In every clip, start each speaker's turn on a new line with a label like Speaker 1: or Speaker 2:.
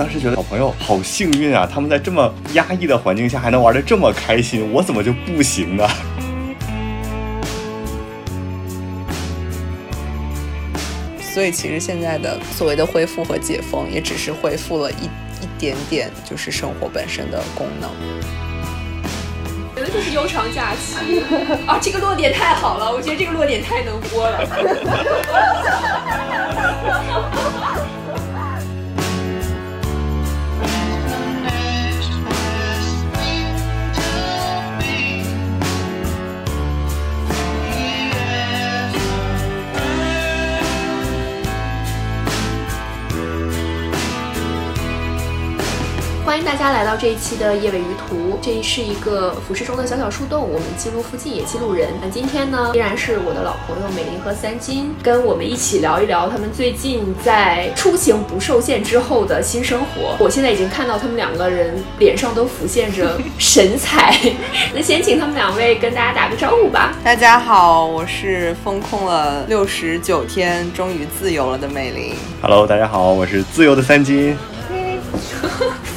Speaker 1: 当时觉得小朋友好幸运啊，他们在这么压抑的环境下还能玩得这么开心，我怎么就不行呢？
Speaker 2: 所以其实现在的所谓的恢复和解封，也只是恢复了一一点点，就是生活本身的功能。
Speaker 3: 觉得就是悠长假期 啊，这个落点太好了，我觉得这个落点太能播了。欢迎大家来到这一期的夜尾鱼图，这是一个俯视中的小小树洞，我们记录附近也记录人。那今天呢，依然是我的老朋友美玲和三金，跟我们一起聊一聊他们最近在出行不受限之后的新生活。我现在已经看到他们两个人脸上都浮现着 神采。那先请他们两位跟大家打个招呼吧。
Speaker 2: 大家好，我是封控了六十九天，终于自由了的美玲。
Speaker 1: Hello，大家好，我是自由的三金。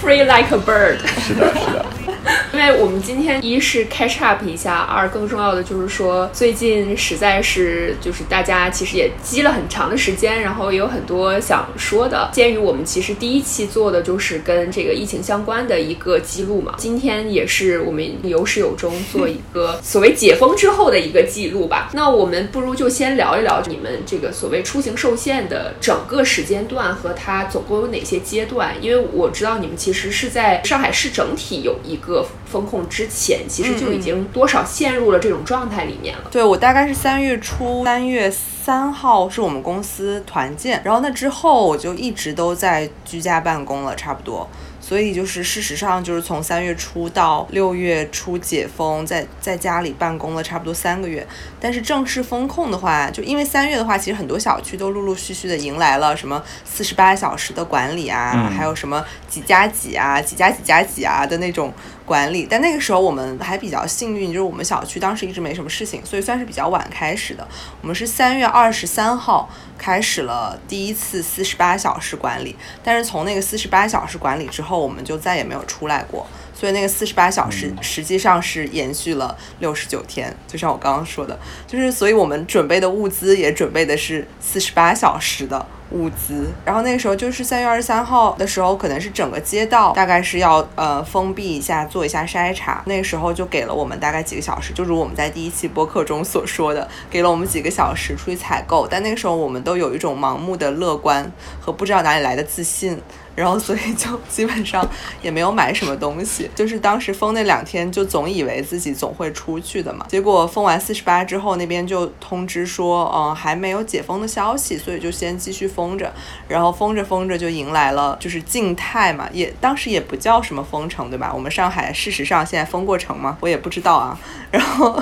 Speaker 3: Free like a bird。
Speaker 1: 是的，是的。
Speaker 3: 因为我们今天一是 catch up 一下，二更重要的就是说，最近实在是就是大家其实也积了很长的时间，然后也有很多想说的。鉴于我们其实第一期做的就是跟这个疫情相关的一个记录嘛，今天也是我们有始有终做一个所谓解封之后的一个记录吧。那我们不如就先聊一聊你们这个所谓出行受限的整个时间段和它总共有哪些阶段，因为我知道你们其实是在上海市整体有一个。风控之前，其实就已经多少陷入了这种状态里面了。
Speaker 2: 对我大概是三月初，三月三号是我们公司团建，然后那之后我就一直都在居家办公了，差不多。所以就是事实上就是从三月初到六月初解封，在在家里办公了差不多三个月。但是正式封控的话，就因为三月的话，其实很多小区都陆陆续续的迎来了什么四十八小时的管理啊，
Speaker 1: 嗯、
Speaker 2: 还有什么几加几啊、几加几加几啊的那种管理。但那个时候我们还比较幸运，就是我们小区当时一直没什么事情，所以算是比较晚开始的。我们是三月二十三号开始了第一次四十八小时管理，但是从那个四十八小时管理之后，我们就再也没有出来过。所以那个四十八小时实际上是延续了六十九天，就像我刚刚说的，就是所以我们准备的物资也准备的是四十八小时的物资。然后那个时候就是三月二十三号的时候，可能是整个街道大概是要呃封闭一下，做一下筛查。那个时候就给了我们大概几个小时，就如我们在第一期播客中所说的，给了我们几个小时出去采购。但那个时候我们都有一种盲目的乐观和不知道哪里来的自信。然后，所以就基本上也没有买什么东西，就是当时封那两天，就总以为自己总会出去的嘛。结果封完四十八之后，那边就通知说，嗯，还没有解封的消息，所以就先继续封着。然后封着封着就迎来了就是静态嘛，也当时也不叫什么封城，对吧？我们上海事实上现在封过城吗？我也不知道啊。然后，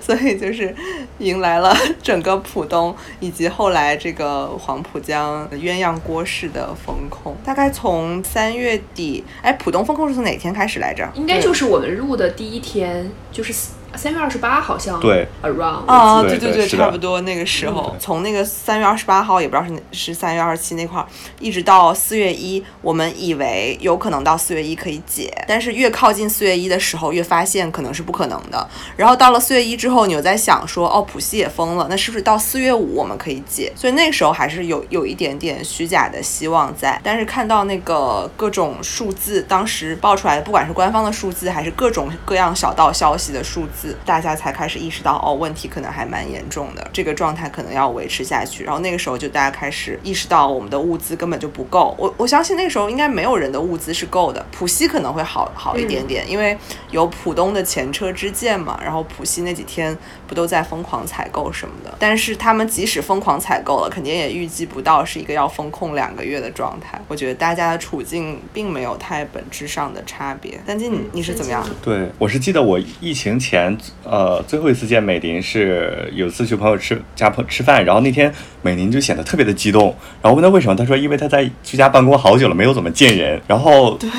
Speaker 2: 所以就是迎来了 整个浦东以及后来这个黄浦江鸳鸯锅式的风控，大概。从三月底，哎，浦东风控是从哪天开始来着？
Speaker 3: 应该就是我们录的第一天，就是三月二十八，好像
Speaker 1: 对
Speaker 3: ，around
Speaker 2: 啊，对对
Speaker 1: 对，
Speaker 2: 差不多那个时候，嗯、从那个三月二十八号，也不知道是是三月二十七那块儿，一直到四月一，我们以为有可能到四月一可以解，但是越靠近四月一的时候，越发现可能是不可能的。然后到了四月一之后，你又在想说，哦，浦西也封了，那是不是到四月五我们可以解？所以那个时候还是有有一点点虚假的希望在，但是看到那个各种数字，当时爆出来的，不管是官方的数字，还是各种各样小道消息的数字。大家才开始意识到，哦，问题可能还蛮严重的，这个状态可能要维持下去。然后那个时候就大家开始意识到，我们的物资根本就不够。我我相信那个时候应该没有人的物资是够的。浦西可能会好好一点点，
Speaker 3: 嗯、
Speaker 2: 因为有浦东的前车之鉴嘛。然后浦西那几天不都在疯狂采购什么的，但是他们即使疯狂采购了，肯定也预计不到是一个要封控两个月的状态。我觉得大家的处境并没有太本质上的差别。丹金，你你是怎么样？
Speaker 1: 对，我是记得我疫情前。呃，最后一次见美玲是有次去朋友吃家朋吃饭，然后那天美玲就显得特别的激动，然后问他为什么，他说因为他在居家办公好久了，没有怎么见人，然后
Speaker 2: 对，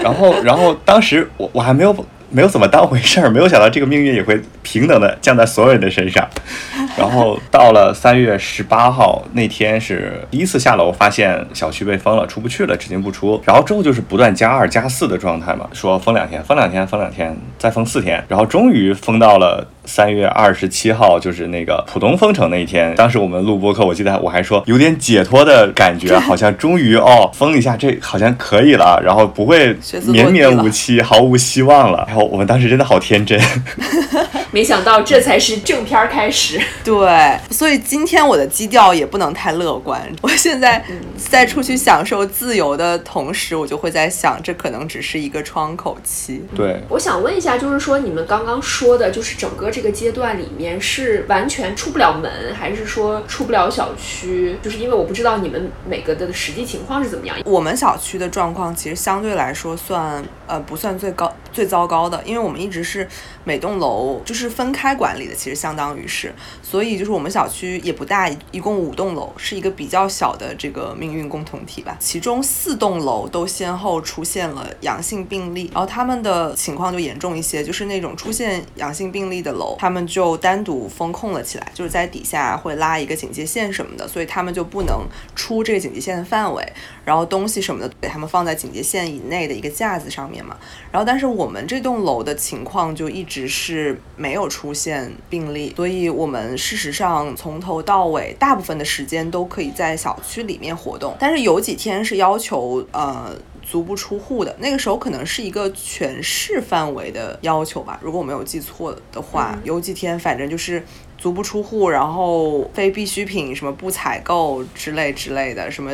Speaker 1: 然后然后当时我我还没有没有怎么当回事儿，没有想到这个命运也会平等的降在所有人的身上，然后到了三月十八号那天是第一次下楼，发现小区被封了，出不去了，只进不出。然后之后就是不断加二加四的状态嘛，说封两天，封两天，封两天，再封四天，然后终于封到了。三月二十七号就是那个浦东封城那一天，当时我们录播课，我记得我还说有点解脱的感觉，好像终于哦封一下，这好像可以了，然后不会绵绵无期，毫无希望了。然后我们当时真的好天真，
Speaker 3: 没想到这才是正片开始。
Speaker 2: 对，所以今天我的基调也不能太乐观。我现在在出去享受自由的同时，我就会在想，这可能只是一个窗口期。
Speaker 1: 对，
Speaker 3: 我想问一下，就是说你们刚刚说的，就是整个。这个阶段里面是完全出不了门，还是说出不了小区？就是因为我不知道你们每个的实际情况是怎么样。
Speaker 2: 我们小区的状况其实相对来说算呃不算最高最糟糕的，因为我们一直是每栋楼就是是分开管理的，其实相当于是，所以就是我们小区也不大，一共五栋楼，是一个比较小的这个命运共同体吧。其中四栋楼都先后出现了阳性病例，然后他们的情况就严重一些，就是那种出现阳性病例的楼。他们就单独封控了起来，就是在底下会拉一个警戒线什么的，所以他们就不能出这个警戒线的范围，然后东西什么的给他们放在警戒线以内的一个架子上面嘛。然后，但是我们这栋楼的情况就一直是没有出现病例，所以我们事实上从头到尾大部分的时间都可以在小区里面活动，但是有几天是要求呃。足不出户的那个时候，可能是一个全市范围的要求吧，如果我没有记错的话，有几天反正就是。足不出户，然后非必需品什么不采购之类之类的，什么，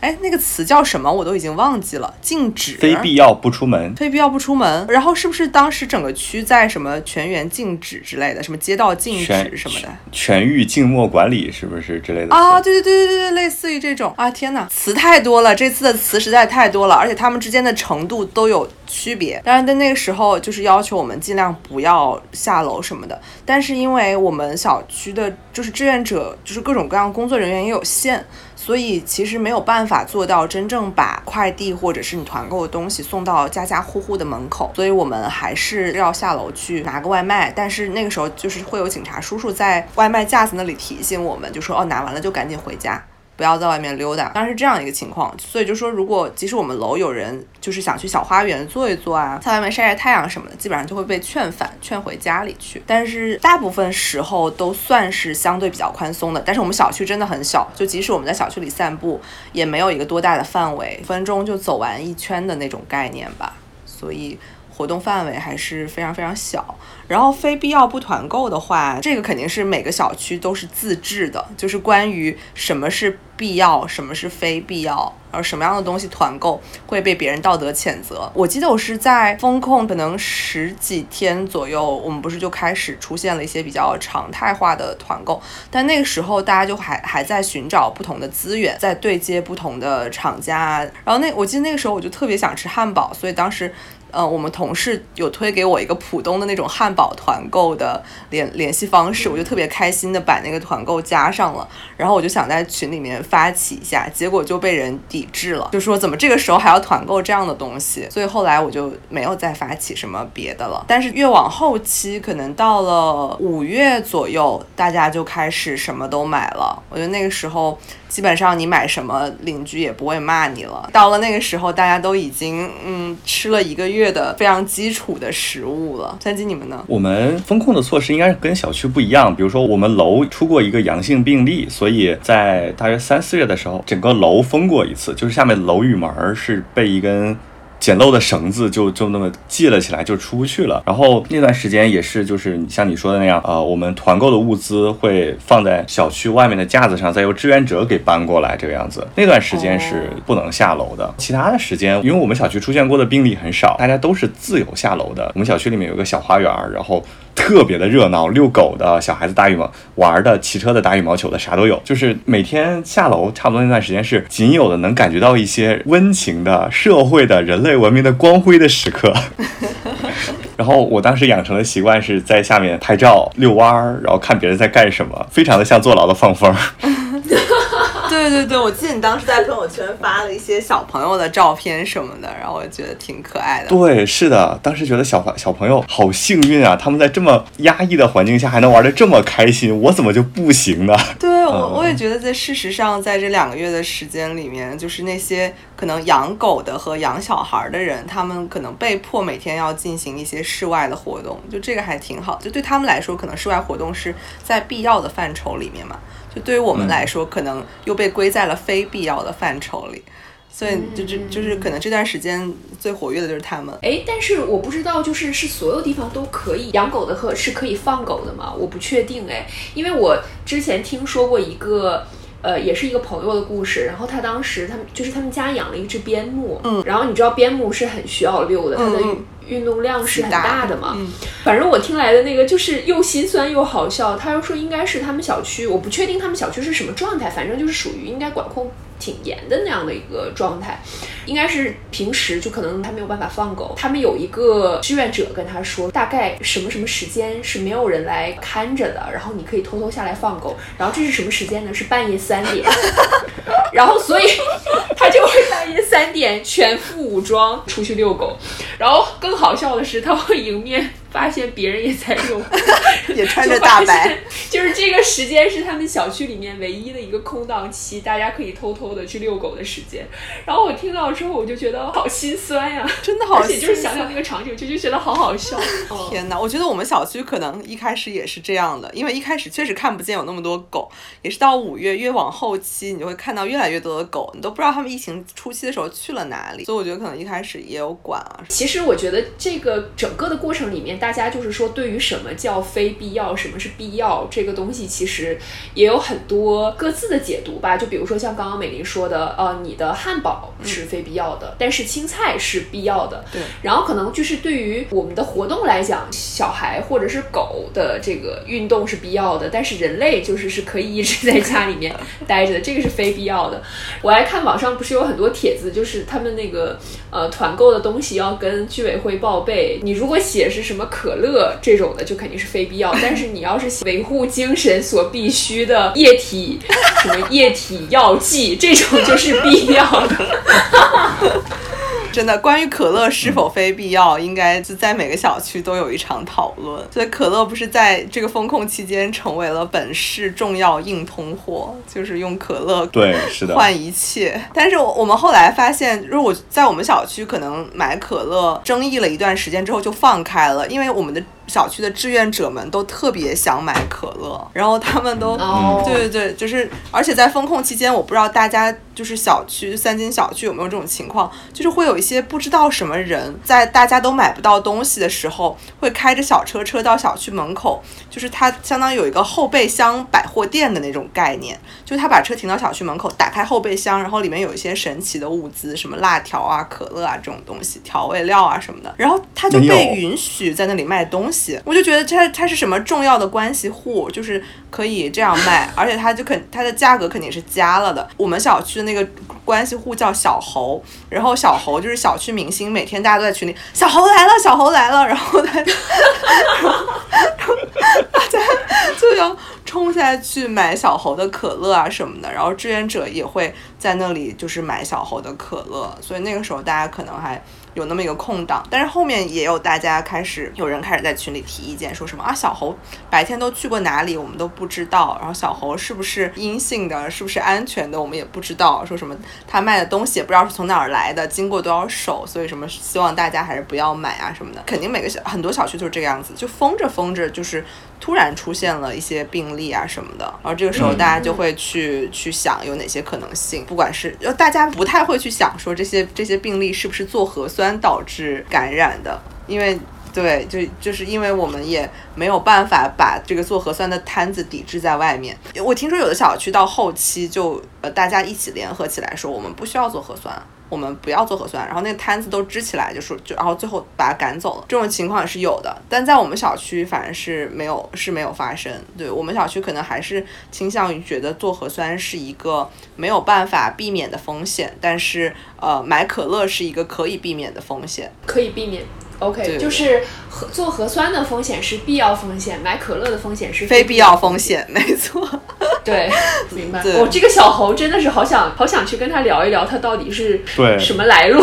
Speaker 2: 哎，那个词叫什么？我都已经忘记了。禁止
Speaker 1: 非必要不出门，
Speaker 2: 非必要不出门。然后是不是当时整个区在什么全员禁止之类的，什么街道禁止什么的，
Speaker 1: 全域静默管理是不是之类的？
Speaker 2: 啊，对对对对对对，类似于这种啊！天哪，词太多了，这次的词实在太多了，而且他们之间的程度都有区别。当然，在那个时候就是要求我们尽量不要下楼什么的，但是因为我们小。小区的，就是志愿者，就是各种各样工作人员也有限，所以其实没有办法做到真正把快递或者是你团购的东西送到家家户户的门口，所以我们还是要下楼去拿个外卖。但是那个时候就是会有警察叔叔在外卖架子那里提醒我们，就说哦，拿完了就赶紧回家。不要在外面溜达，当然是这样一个情况，所以就说，如果即使我们楼有人就是想去小花园坐一坐啊，在外面晒晒太阳什么的，基本上就会被劝返，劝回家里去。但是大部分时候都算是相对比较宽松的。但是我们小区真的很小，就即使我们在小区里散步，也没有一个多大的范围，分钟就走完一圈的那种概念吧。所以活动范围还是非常非常小。然后非必要不团购的话，这个肯定是每个小区都是自制的，就是关于什么是必要，什么是非必要，而什么样的东西团购会被别人道德谴责。我记得我是在风控可能十几天左右，我们不是就开始出现了一些比较常态化的团购，但那个时候大家就还还在寻找不同的资源，在对接不同的厂家。然后那我记得那个时候我就特别想吃汉堡，所以当时。呃，我们同事有推给我一个浦东的那种汉堡团购的联联系方式，我就特别开心的把那个团购加上了，然后我就想在群里面发起一下，结果就被人抵制了，就说怎么这个时候还要团购这样的东西，所以后来我就没有再发起什么别的了。但是越往后期，可能到了五月左右，大家就开始什么都买了，我觉得那个时候。基本上你买什么，邻居也不会骂你了。到了那个时候，大家都已经嗯吃了一个月的非常基础的食物了。三金，你们呢？
Speaker 1: 我们风控的措施应该是跟小区不一样。比如说，我们楼出过一个阳性病例，所以在大约三四月的时候，整个楼封过一次，就是下面楼宇门是被一根。简陋的绳子就就那么系了起来，就出不去了。然后那段时间也是，就是像你说的那样，呃，我们团购的物资会放在小区外面的架子上，再由志愿者给搬过来，这个样子。那段时间是不能下楼的。其他的时间，因为我们小区出现过的病例很少，大家都是自由下楼的。我们小区里面有个小花园，然后。特别的热闹，遛狗的小孩子打羽毛玩的，骑车的打羽毛球的，啥都有。就是每天下楼，差不多那段时间是仅有的能感觉到一些温情的社会的人类文明的光辉的时刻。然后我当时养成的习惯是在下面拍照、遛弯儿，然后看别人在干什么，非常的像坐牢的放风。
Speaker 2: 对对对对，我记得你当时在朋友圈发了一些小朋友的照片什么的，然后我觉得挺可爱的。
Speaker 1: 对，是的，当时觉得小小朋友好幸运啊，他们在这么压抑的环境下还能玩的这么开心，我怎么就不行呢？
Speaker 2: 对，我我也觉得在事实上，在这两个月的时间里面，就是那些可能养狗的和养小孩的人，他们可能被迫每天要进行一些室外的活动，就这个还挺好。就对他们来说，可能室外活动是在必要的范畴里面嘛。就对于我们来说，可能又被归在了非必要的范畴里。所以就就就是可能这段时间最活跃的就是他们。
Speaker 3: 哎，但是我不知道，就是是所有地方都可以养狗的和是可以放狗的吗？我不确定哎，因为我之前听说过一个。呃，也是一个朋友的故事。然后他当时，他们就是他们家养了一只边牧。嗯。然后你知道边牧是很需要遛的，它的运动量是很大的嘛。嗯。反正我听来的那个就是又心酸又好笑。他又说应该是他们小区，我不确定他们小区是什么状态，反正就是属于应该管控。挺严的那样的一个状态，应该是平时就可能他没有办法放狗。他们有一个志愿者跟他说，大概什么什么时间是没有人来看着的，然后你可以偷偷下来放狗。然后这是什么时间呢？是半夜三点。然后所以他就会半夜三点全副武装出去遛狗。然后更好笑的是，他会迎面。发现别人也在遛，
Speaker 2: 也穿着 大白，
Speaker 3: 就是这个时间是他们小区里面唯一的一个空档期，大家可以偷偷的去遛狗的时间。然后我听到之后，我就觉得好心酸呀，
Speaker 2: 真的好，
Speaker 3: 而且就是想想那个场景，就就觉得好好笑。
Speaker 2: 天哪，我觉得我们小区可能一开始也是这样的，因为一开始确实看不见有那么多狗，也是到五月越往后期，你就会看到越来越多的狗，你都不知道他们疫情初期的时候去了哪里。所以我觉得可能一开始也有管啊。
Speaker 3: 其实我觉得这个整个的过程里面。大家就是说，对于什么叫非必要，什么是必要，这个东西其实也有很多各自的解读吧。就比如说像刚刚美玲说的，呃，你的汉堡是非必要的，但是青菜是必要的。
Speaker 2: 对。
Speaker 3: 然后可能就是对于我们的活动来讲，小孩或者是狗的这个运动是必要的，但是人类就是是可以一直在家里面待着的，这个是非必要的。我还看网上不是有很多帖子，就是他们那个呃团购的东西要跟居委会报备，你如果写是什么。可乐这种的就肯定是非必要，但是你要是维护精神所必须的液体，什么液体药剂这种就是必要的。
Speaker 2: 真的，关于可乐是否非必要，应该就在每个小区都有一场讨论。所以可乐不是在这个风控期间成为了本市重要硬通货，就是用可乐
Speaker 1: 对是的
Speaker 2: 换一切。但是我们后来发现，如果在我们小区可能买可乐，争议了一段时间之后就放开了，因为我们的。小区的志愿者们都特别想买可乐，然后他们都，对对对，就是，而且在封控期间，我不知道大家就是小区三金小区有没有这种情况，就是会有一些不知道什么人在大家都买不到东西的时候，会开着小车车到小区门口，就是他相当于有一个后备箱百货店的那种概念，就是他把车停到小区门口，打开后备箱，然后里面有一些神奇的物资，什么辣条啊、可乐啊这种东西，调味料啊什么的，然后他就被允许在那里卖东西。我就觉得它它是什么重要的关系户，就是可以这样卖，而且它就肯它的价格肯定是加了的。我们小区的那个关系户叫小猴，然后小猴就是小区明星，每天大家都在群里，小猴来了，小猴来了，然后他，大家就要冲下去买小猴的可乐啊什么的，然后志愿者也会在那里就是买小猴的可乐，所以那个时候大家可能还。有那么一个空档，但是后面也有大家开始有人开始在群里提意见，说什么啊小猴白天都去过哪里，我们都不知道。然后小猴是不是阴性的，是不是安全的，我们也不知道。说什么他卖的东西也不知道是从哪儿来的，经过多少手，所以什么希望大家还是不要买啊什么的。肯定每个小很多小区都是这个样子，就封着封着就是。突然出现了一些病例啊什么的，然后这个时候大家就会去去想有哪些可能性，不管是呃大家不太会去想说这些这些病例是不是做核酸导致感染的，因为对就就是因为我们也没有办法把这个做核酸的摊子抵制在外面。我听说有的小区到后期就呃大家一起联合起来说我们不需要做核酸。我们不要做核酸，然后那个摊子都支起来，就说就，然后最后把他赶走了。这种情况也是有的，但在我们小区反正是没有，是没有发生。对我们小区可能还是倾向于觉得做核酸是一个没有办法避免的风险，但是呃，买可乐是一个可以避免的风险，
Speaker 3: 可以避免。OK，就是核做核酸的风险是必要风险，买可乐的风险是
Speaker 2: 非必要风险，没错。
Speaker 3: 对，明白。
Speaker 2: 我
Speaker 3: 哦，这个小猴真的是好想好想去跟他聊一聊，他到底是
Speaker 1: 对
Speaker 3: 什么来路。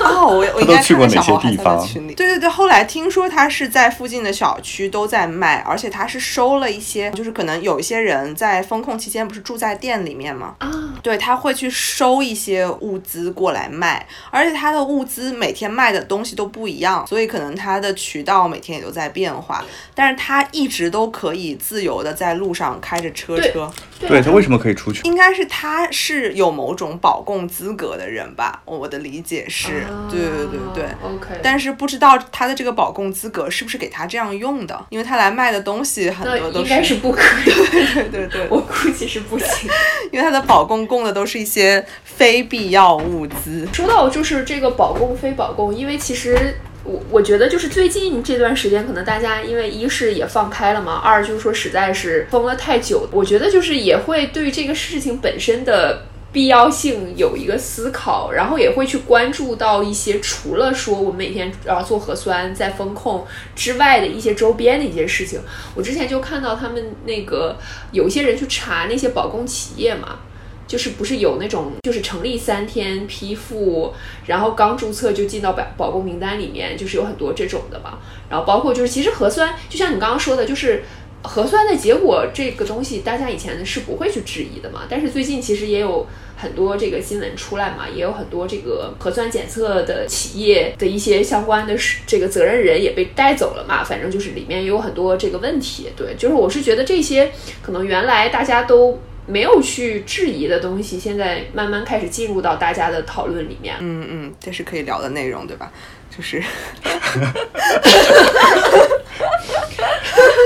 Speaker 2: 哦，我我应该
Speaker 1: 他都去过
Speaker 2: 小猴还
Speaker 1: 地方
Speaker 2: 在那群里。对对对，后来听说他是在附近的小区都在卖，而且他是收了一些，就是可能有一些人在封控期间不是住在店里面吗？
Speaker 3: 啊，
Speaker 2: 对，他会去收一些物资过来卖，而且他的物资每天卖的东西都不一样，所以可能他的渠道每天也都在变化，但是他一直都可以自由的在路上开着车车。
Speaker 1: 对他为什么可以出去？
Speaker 2: 应该是他是有某种保供资格的人吧，我的理解是，对对对对。
Speaker 3: 啊 OK，
Speaker 2: 但是不知道他的这个保供资格是不是给他这样用的，因为他来卖的东西很多都是
Speaker 3: 应该是不可以，
Speaker 2: 对对对，
Speaker 3: 我估计是不行。
Speaker 2: 因为他的保供供的都是一些非必要物资。
Speaker 3: 说到就是这个保供非保供，因为其实我我觉得就是最近这段时间，可能大家因为一是也放开了嘛，二就是说实在是封了太久，我觉得就是也会对这个事情本身的。必要性有一个思考，然后也会去关注到一些除了说我们每天要做核酸在风控之外的一些周边的一些事情。我之前就看到他们那个有些人去查那些保供企业嘛，就是不是有那种就是成立三天批复，然后刚注册就进到保保供名单里面，就是有很多这种的嘛。然后包括就是其实核酸，就像你刚刚说的，就是核酸的结果这个东西，大家以前是不会去质疑的嘛。但是最近其实也有很多这个新闻出来嘛，也有很多这个核酸检测的企业的一些相关的这个责任人也被带走了嘛。反正就是里面也有很多这个问题。对，就是我是觉得这些可能原来大家都。没有去质疑的东西，现在慢慢开始进入到大家的讨论里面。
Speaker 2: 嗯嗯，这是可以聊的内容，对吧？就是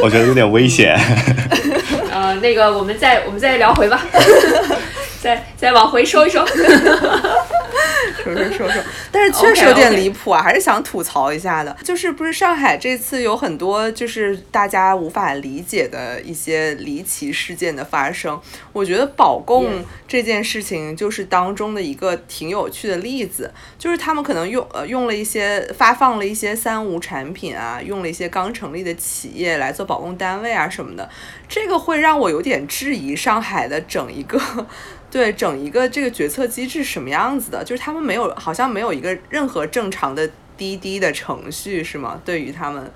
Speaker 1: 我觉得有点危险。
Speaker 3: 呃，那个我们再我们再聊回吧，再再往回收一收。
Speaker 2: 说说说说，但是确实有点离谱啊还是想吐槽一下的。就是不是上海这次有很多就是大家无法理解的一些离奇事件的发生，我觉得保供这件事情就是当中的一个挺有趣的例子，就是他们可能用呃用了一些发放了一些三无产品啊，用了一些刚成立的企业来做保供单位啊什么的，这个会让我有点质疑上海的整一个。对整一个这个决策机制什么样子的，就是他们没有，好像没有一个任何正常的滴滴的程序，是吗？对于他们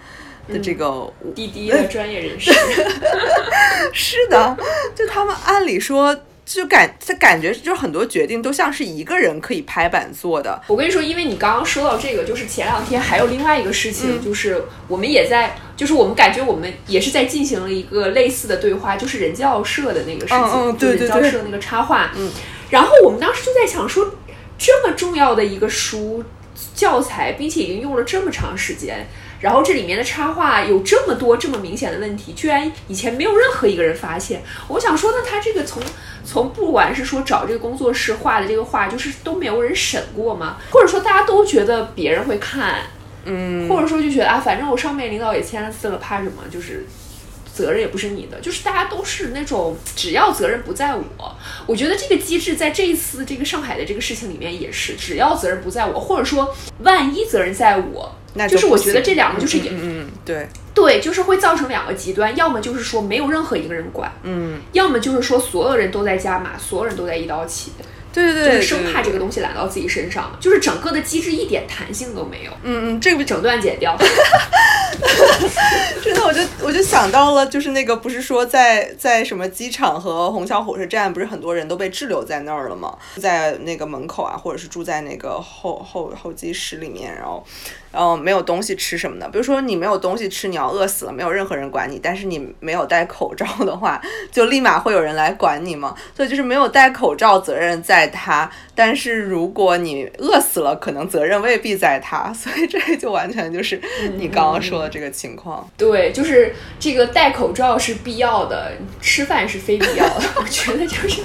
Speaker 2: 的这个、
Speaker 3: 滴滴 的专业人士，
Speaker 2: 是的，就他们按理说。就感他感觉就很多决定都像是一个人可以拍板做的。
Speaker 3: 我跟你说，因为你刚刚说到这个，就是前两天还有另外一个事情，就是我们也在，就是我们感觉我们也是在进行了一个类似的对话，就是人教社的那个事情，
Speaker 2: 对
Speaker 3: 人教社那个插画。
Speaker 2: 嗯，
Speaker 3: 然后我们当时就在想说，这么重要的一个书教材，并且已经用了这么长时间。然后这里面的插画有这么多这么明显的问题，居然以前没有任何一个人发现。我想说，呢他这个从 从不管是说找这个工作室画的这个画，就是都没有人审过吗？或者说大家都觉得别人会看，
Speaker 2: 嗯，
Speaker 3: 或者说就觉得啊，反正我上面领导也签了字了，怕什么？就是责任也不是你的，就是大家都是那种只要责任不在我，我觉得这个机制在这一次这个上海的这个事情里面也是，只要责任不在我，或者说万一责任在我。
Speaker 2: 那
Speaker 3: 就是我觉得这两个就是
Speaker 2: 也嗯嗯对。
Speaker 3: 对，就是会造成两个极端，要么就是说没有任何一个人管，
Speaker 2: 嗯，
Speaker 3: 要么就是说所有人都在加码，所有人都在一刀切，
Speaker 2: 对对对，
Speaker 3: 就是生怕这个东西揽到自己身上，就是整个的机制一点弹性都没有。
Speaker 2: 嗯嗯，这个
Speaker 3: 整段剪掉。
Speaker 2: 真的，我就我就想到了，就是那个不是说在在什么机场和虹桥火车站，不是很多人都被滞留在那儿了吗？在那个门口啊，或者是住在那个候候候机室里面，然后。然后没有东西吃什么的，比如说你没有东西吃，你要饿死了，没有任何人管你。但是你没有戴口罩的话，就立马会有人来管你嘛。所以就是没有戴口罩，责任在他；但是如果你饿死了，可能责任未必在他。所以这就完全就是你刚刚说的这个情况。
Speaker 3: 对，就是这个戴口罩是必要的，吃饭是非必要的。我觉得就是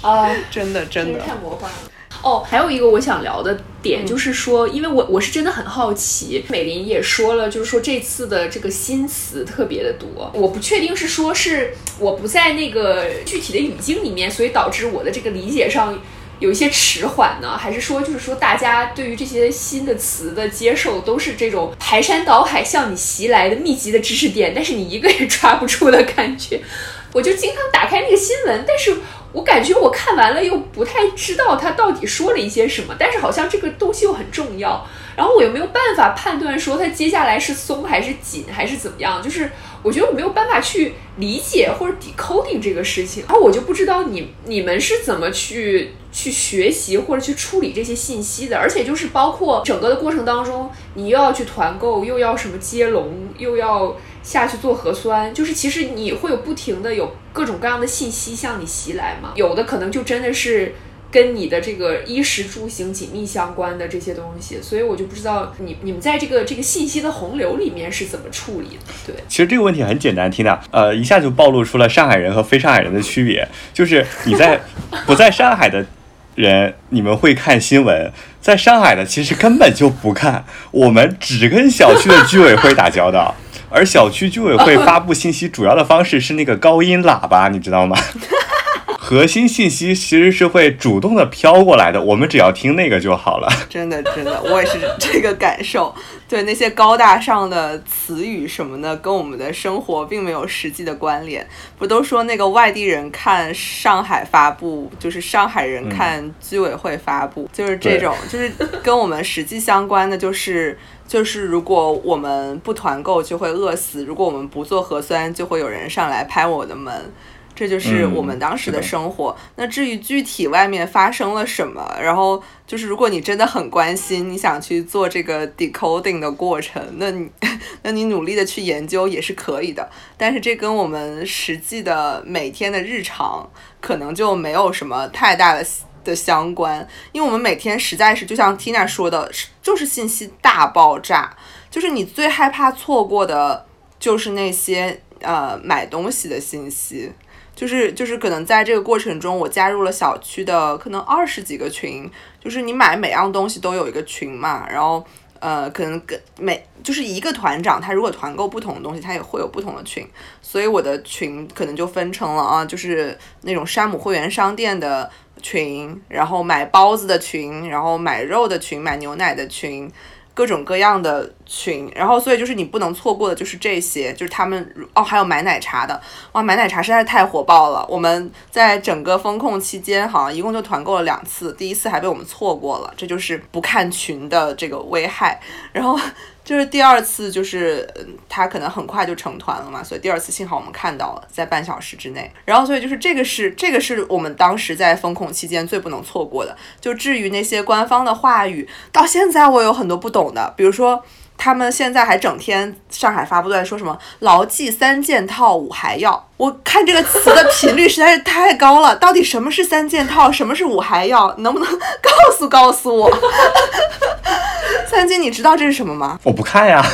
Speaker 3: 啊，
Speaker 2: 真的真的
Speaker 3: 太魔幻了。哦，还有一个我想聊的点就是说，因为我我是真的很好奇，美林也说了，就是说这次的这个新词特别的多，我不确定是说是我不在那个具体的语境里面，所以导致我的这个理解上。有一些迟缓呢？还是说就是说大家对于这些新的词的接受都是这种排山倒海向你袭来的密集的知识点，但是你一个也抓不住的感觉？我就经常打开那个新闻，但是我感觉我看完了又不太知道他到底说了一些什么，但是好像这个东西又很重要。然后我又没有办法判断说它接下来是松还是紧还是怎么样，就是我觉得我没有办法去理解或者 decoding 这个事情。然后我就不知道你 你们是怎么去去学习或者去处理这些信息的，而且就是包括整个的过程当中，你又要去团购，又要什么接龙，又要下去做核酸，就是其实你会有不停的有各种各样的信息向你袭来嘛，有的可能就真的是。跟你的这个衣食住行紧密相关的这些东西，所以我就不知道你你们在这个这个信息的洪流里面是怎么处理的。对，
Speaker 1: 其实这个问题很简单，缇娜，呃，一下就暴露出了上海人和非上海人的区别，就是你在 不在上海的人，你们会看新闻，在上海的其实根本就不看，我们只跟小区的居委会打交道，而小区居委会发布信息主要的方式是那个高音喇叭，你知道吗？核心信息其实是会主动的飘过来的，我们只要听那个就好了。
Speaker 2: 真的，真的，我也是这个感受。对那些高大上的词语什么的，跟我们的生活并没有实际的关联。不都说那个外地人看上海发布，就是上海人看居委会发布，就是这种，就是跟我们实际相关的，就是就是如果我们不团购就会饿死，如果我们不做核酸就会有人上来拍我的门。这就是我们当时的生活。那至于具体外面发生了什么，然后就是如果你真的很关心，你想去做这个 decoding 的过程，那你 那你努力的去研究也是可以的。但是这跟我们实际的每天的日常可能就没有什么太大的的相关，因为我们每天实在是就像 Tina 说的，就是信息大爆炸，就是你最害怕错过的就是那些呃买东西的信息。就是就是可能在这个过程中，我加入了小区的可能二十几个群，就是你买每样东西都有一个群嘛，然后呃可能跟每就是一个团长，他如果团购不同的东西，他也会有不同的群，所以我的群可能就分成了啊，就是那种山姆会员商店的群，然后买包子的群，然后买肉的群，买牛奶的群。各种各样的群，然后所以就是你不能错过的就是这些，就是他们哦，还有买奶茶的，哇，买奶茶实在是太火爆了。我们在整个风控期间，好像一共就团购了两次，第一次还被我们错过了，这就是不看群的这个危害。然后。就是第二次，就是他可能很快就成团了嘛，所以第二次幸好我们看到了，在半小时之内。然后，所以就是这个是这个是我们当时在风控期间最不能错过的。就至于那些官方的话语，到现在我有很多不懂的，比如说他们现在还整天上海发布在说什么“牢记三件套，五还要”，我看这个词的频率实在是太高了。到底什么是三件套，什么是五还要？能不能告诉告诉我？三金，你知道这是什么吗？
Speaker 1: 我不看呀。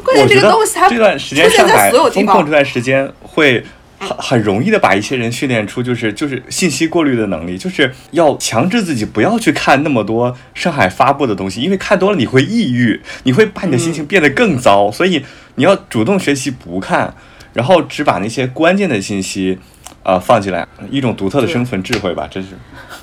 Speaker 2: 关键这个东西，它
Speaker 1: 这段时间上海风控这段时间会很很容易的把一些人训练出就是就是信息过滤的能力，就是要强制自己不要去看那么多上海发布的东西，因为看多了你会抑郁，你会把你的心情变得更糟，所以你要主动学习不看，然后只把那些关键的信息。啊，放进来一种独特的生存智慧吧，真是。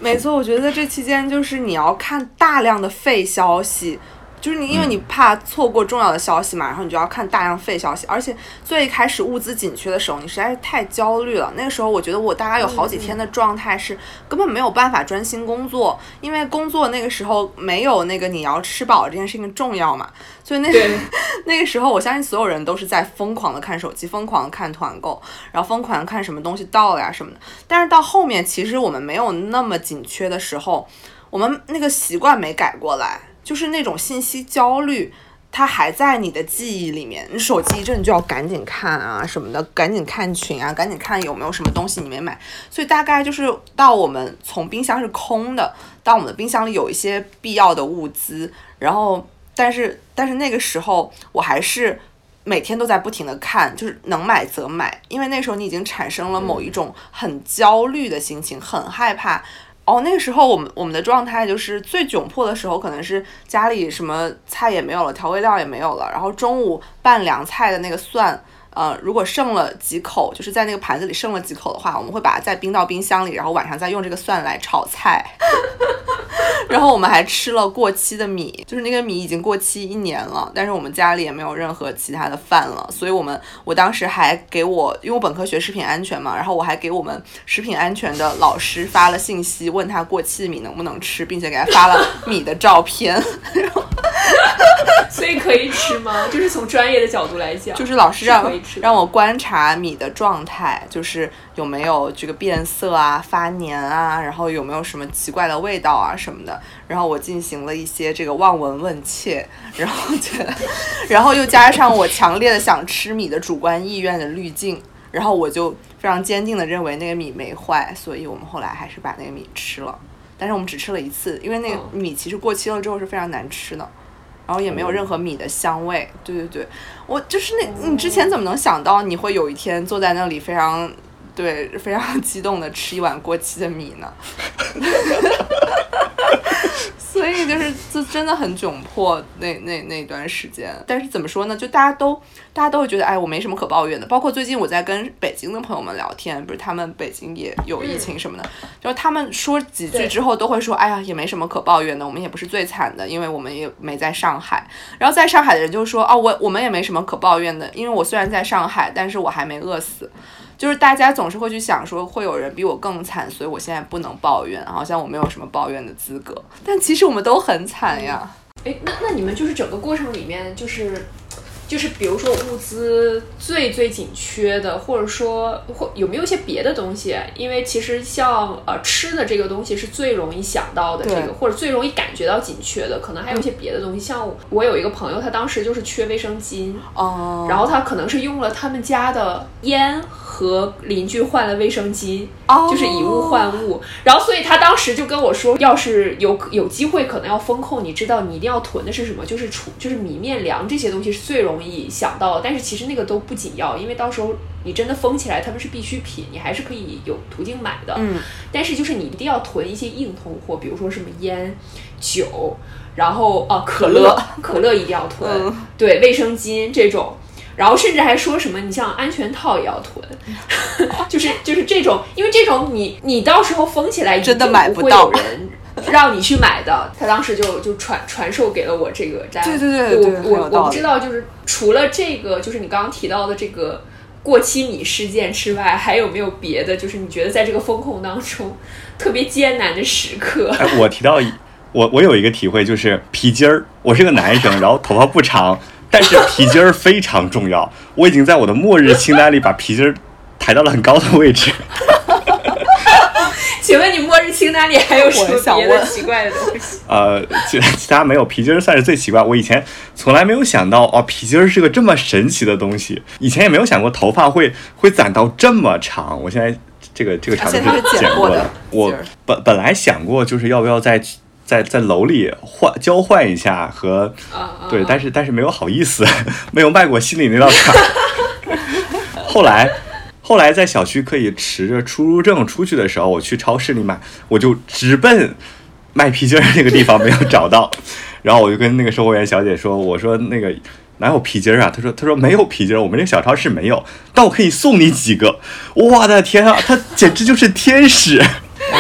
Speaker 2: 没错，我觉得这期间就是你要看大量的废消息。就是你，因为你怕错过重要的消息嘛，然后你就要看大量废消息，而且最开始物资紧缺的时候，你实在是太焦虑了。那个时候，我觉得我大概有好几天的状态是根本没有办法专心工作，因为工作那个时候没有那个你要吃饱这件事情重要嘛。所以那 那个时候，我相信所有人都是在疯狂的看手机，疯狂的看团购，然后疯狂看什么东西到了呀什么的。但是到后面，其实我们没有那么紧缺的时候，我们那个习惯没改过来。就是那种信息焦虑，它还在你的记忆里面。你手机一震就要赶紧看啊什么的，赶紧看群啊，赶紧看有没有什么东西你没买。所以大概就是到我们从冰箱是空的，到我们的冰箱里有一些必要的物资，然后但是但是那个时候我还是每天都在不停的看，就是能买则买，因为那时候你已经产生了某一种很焦虑的心情，很害怕。哦，那个时候我们我们的状态就是最窘迫的时候，可能是家里什么菜也没有了，调味料也没有了，然后中午拌凉菜的那个蒜，呃，如果剩了几口，就是在那个盘子里剩了几口的话，我们会把它再冰到冰箱里，然后晚上再用这个蒜来炒菜。然后我们还吃了过期的米，就是那个米已经过期一年了，但是我们家里也没有任何其他的饭了，所以我们我当时还给我，因为我本科学食品安全嘛，然后我还给我们食品安全的老师发了信息，问他过期的米能不能吃，并且给他发了米的照片。
Speaker 3: 所以可以吃吗？就是从专业的角度来讲，
Speaker 2: 就是老师让让我观察米的状态，就是有没有这个变色啊、发黏啊，然后有没有什么奇怪的味道啊什么的。然后我进行了一些这个望闻问切，然后觉得，然后又加上我强烈的想吃米的主观意愿的滤镜，然后我就非常坚定的认为那个米没坏，所以我们后来还是把那个米吃了。但是我们只吃了一次，因为那个米其实过期了之后是非常难吃的。然后也没有任何米的香味。对对对，我就是那，你之前怎么能想到你会有一天坐在那里非常对非常 激动的吃一碗过期的米呢？所以就是就真的很窘迫那那那段时间，但是怎么说呢？就大家都大家都会觉得，哎，我没什么可抱怨的。包括最近我在跟北京的朋友们聊天，不是他们北京也有疫情什么的，就是他们说几句之后都会说，哎呀，也没什么可抱怨的，我们也不是最惨的，因为我们也没在上海。然后在上海的人就说，哦，我我们也没什么可抱怨的，因为我虽然在上海，但是我还没饿死。就是大家总是会去想说，会有人比我更惨，所以我现在不能抱怨，好像我没有什么抱怨的资格。但其实我们都很惨呀。
Speaker 3: 哎，那那你们就是整个过程里面，就是就是比如说物资最最紧缺的，或者说或有没有一些别的东西？因为其实像呃吃的这个东西是最容易想到的这个，或者最容易感觉到紧缺的，可能还有一些别的东西。像我有一个朋友，他当时就是缺卫生巾，
Speaker 2: 哦、
Speaker 3: 然后他可能是用了他们家的烟和邻居换了卫生巾，
Speaker 2: 哦
Speaker 3: 就是以物换物。然后所以他当时就跟我说，要是有有机会可能要风控，你知道你一定要囤的是什么？就是储就是米面粮这些东西是最容易想到的，但是其实那个都不紧要，因为到时候你真的封起来，他们是必需品，你还是可以有途径买的。
Speaker 2: 嗯，
Speaker 3: 但是就是你一定要囤一些硬通货，比如说什么烟、酒，然后啊可乐，可乐一定要囤，
Speaker 2: 嗯
Speaker 3: 对，卫生巾这种。然后甚至还说什么，你像安全套也要囤，就是就是这种，因为这种你你到时候封起来，
Speaker 2: 真的
Speaker 3: 不会
Speaker 2: 买不到
Speaker 3: 有人让你去买的。他当时就就传传授给了我这个摘，
Speaker 2: 对对对对
Speaker 3: 我我我不知道，就是除了这个，就是你刚刚提到的这个过期米事件之外，还有没有别的？就是你觉得在这个风控当中特别艰难的时刻？
Speaker 1: 哎，我提到一我我有一个体会，就是皮筋儿。我是个男生，然后头发不长，但是皮筋儿非常重要。我已经在我的末日清单里把皮筋儿抬到了很高的位置。
Speaker 3: 请问你末日清单里还有什么别的奇怪的东西？
Speaker 1: 呃，其其他没有，皮筋儿算是最奇怪。我以前从来没有想到，哦，皮筋儿是个这么神奇的东西。以前也没有想过头发会会攒到这么长。我现在这个这个长度
Speaker 2: 是
Speaker 1: 剪
Speaker 2: 剪过的
Speaker 1: 的。我本本来想过，就是要不要在在在楼里换交换一下和对，但是但是没有好意思，没有迈过心里那道坎儿。后来，后来在小区可以持着出入证出去的时候，我去超市里买，我就直奔卖皮筋儿那个地方，没有找到。然后我就跟那个售货员小姐说：“我说那个哪有皮筋儿啊？”她说：“她说没有皮筋儿，我们这小超市没有，但我可以送你几个。”我的天啊，她简直就是天使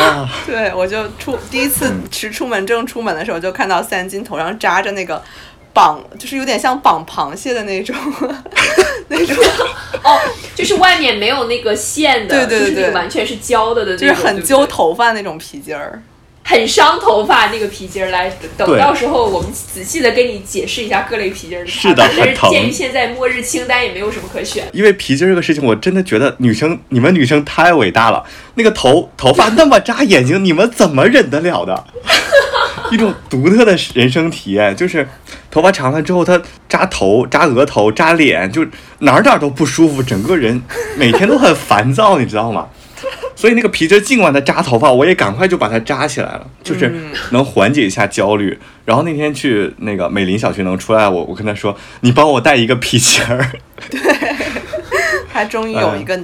Speaker 1: 啊！
Speaker 2: 对，我就出第一次持出门证出门的时候，就看到三金头上扎着那个绑，就是有点像绑螃蟹的那种 那种，
Speaker 3: 哦，就是外面没有那个线的，
Speaker 2: 对对对
Speaker 3: 就是那个完全是胶的的那
Speaker 2: 就，是很揪头发那种皮筋儿。
Speaker 3: 很伤头发那个皮筋儿来，等到时候我们仔细的跟你解释一下各类皮筋儿的
Speaker 1: 是的
Speaker 3: 但是鉴于现在末日清单也没有什么可选，
Speaker 1: 因为皮筋儿这个事情，我真的觉得女生，你们女生太伟大了。那个头头发那么扎眼睛，你们怎么忍得了的？一种独特的人生体验，就是头发长了之后，它扎头、扎额头、扎脸，就哪儿哪儿都不舒服，整个人每天都很烦躁，你知道吗？所以那个皮筋儿尽管它扎头发，我也赶快就把它扎起来了，就是能缓解一下焦虑。然后那天去那个美林小学能出来，我我跟他说，你帮我带一个皮筋儿。
Speaker 2: 对他终于有一个、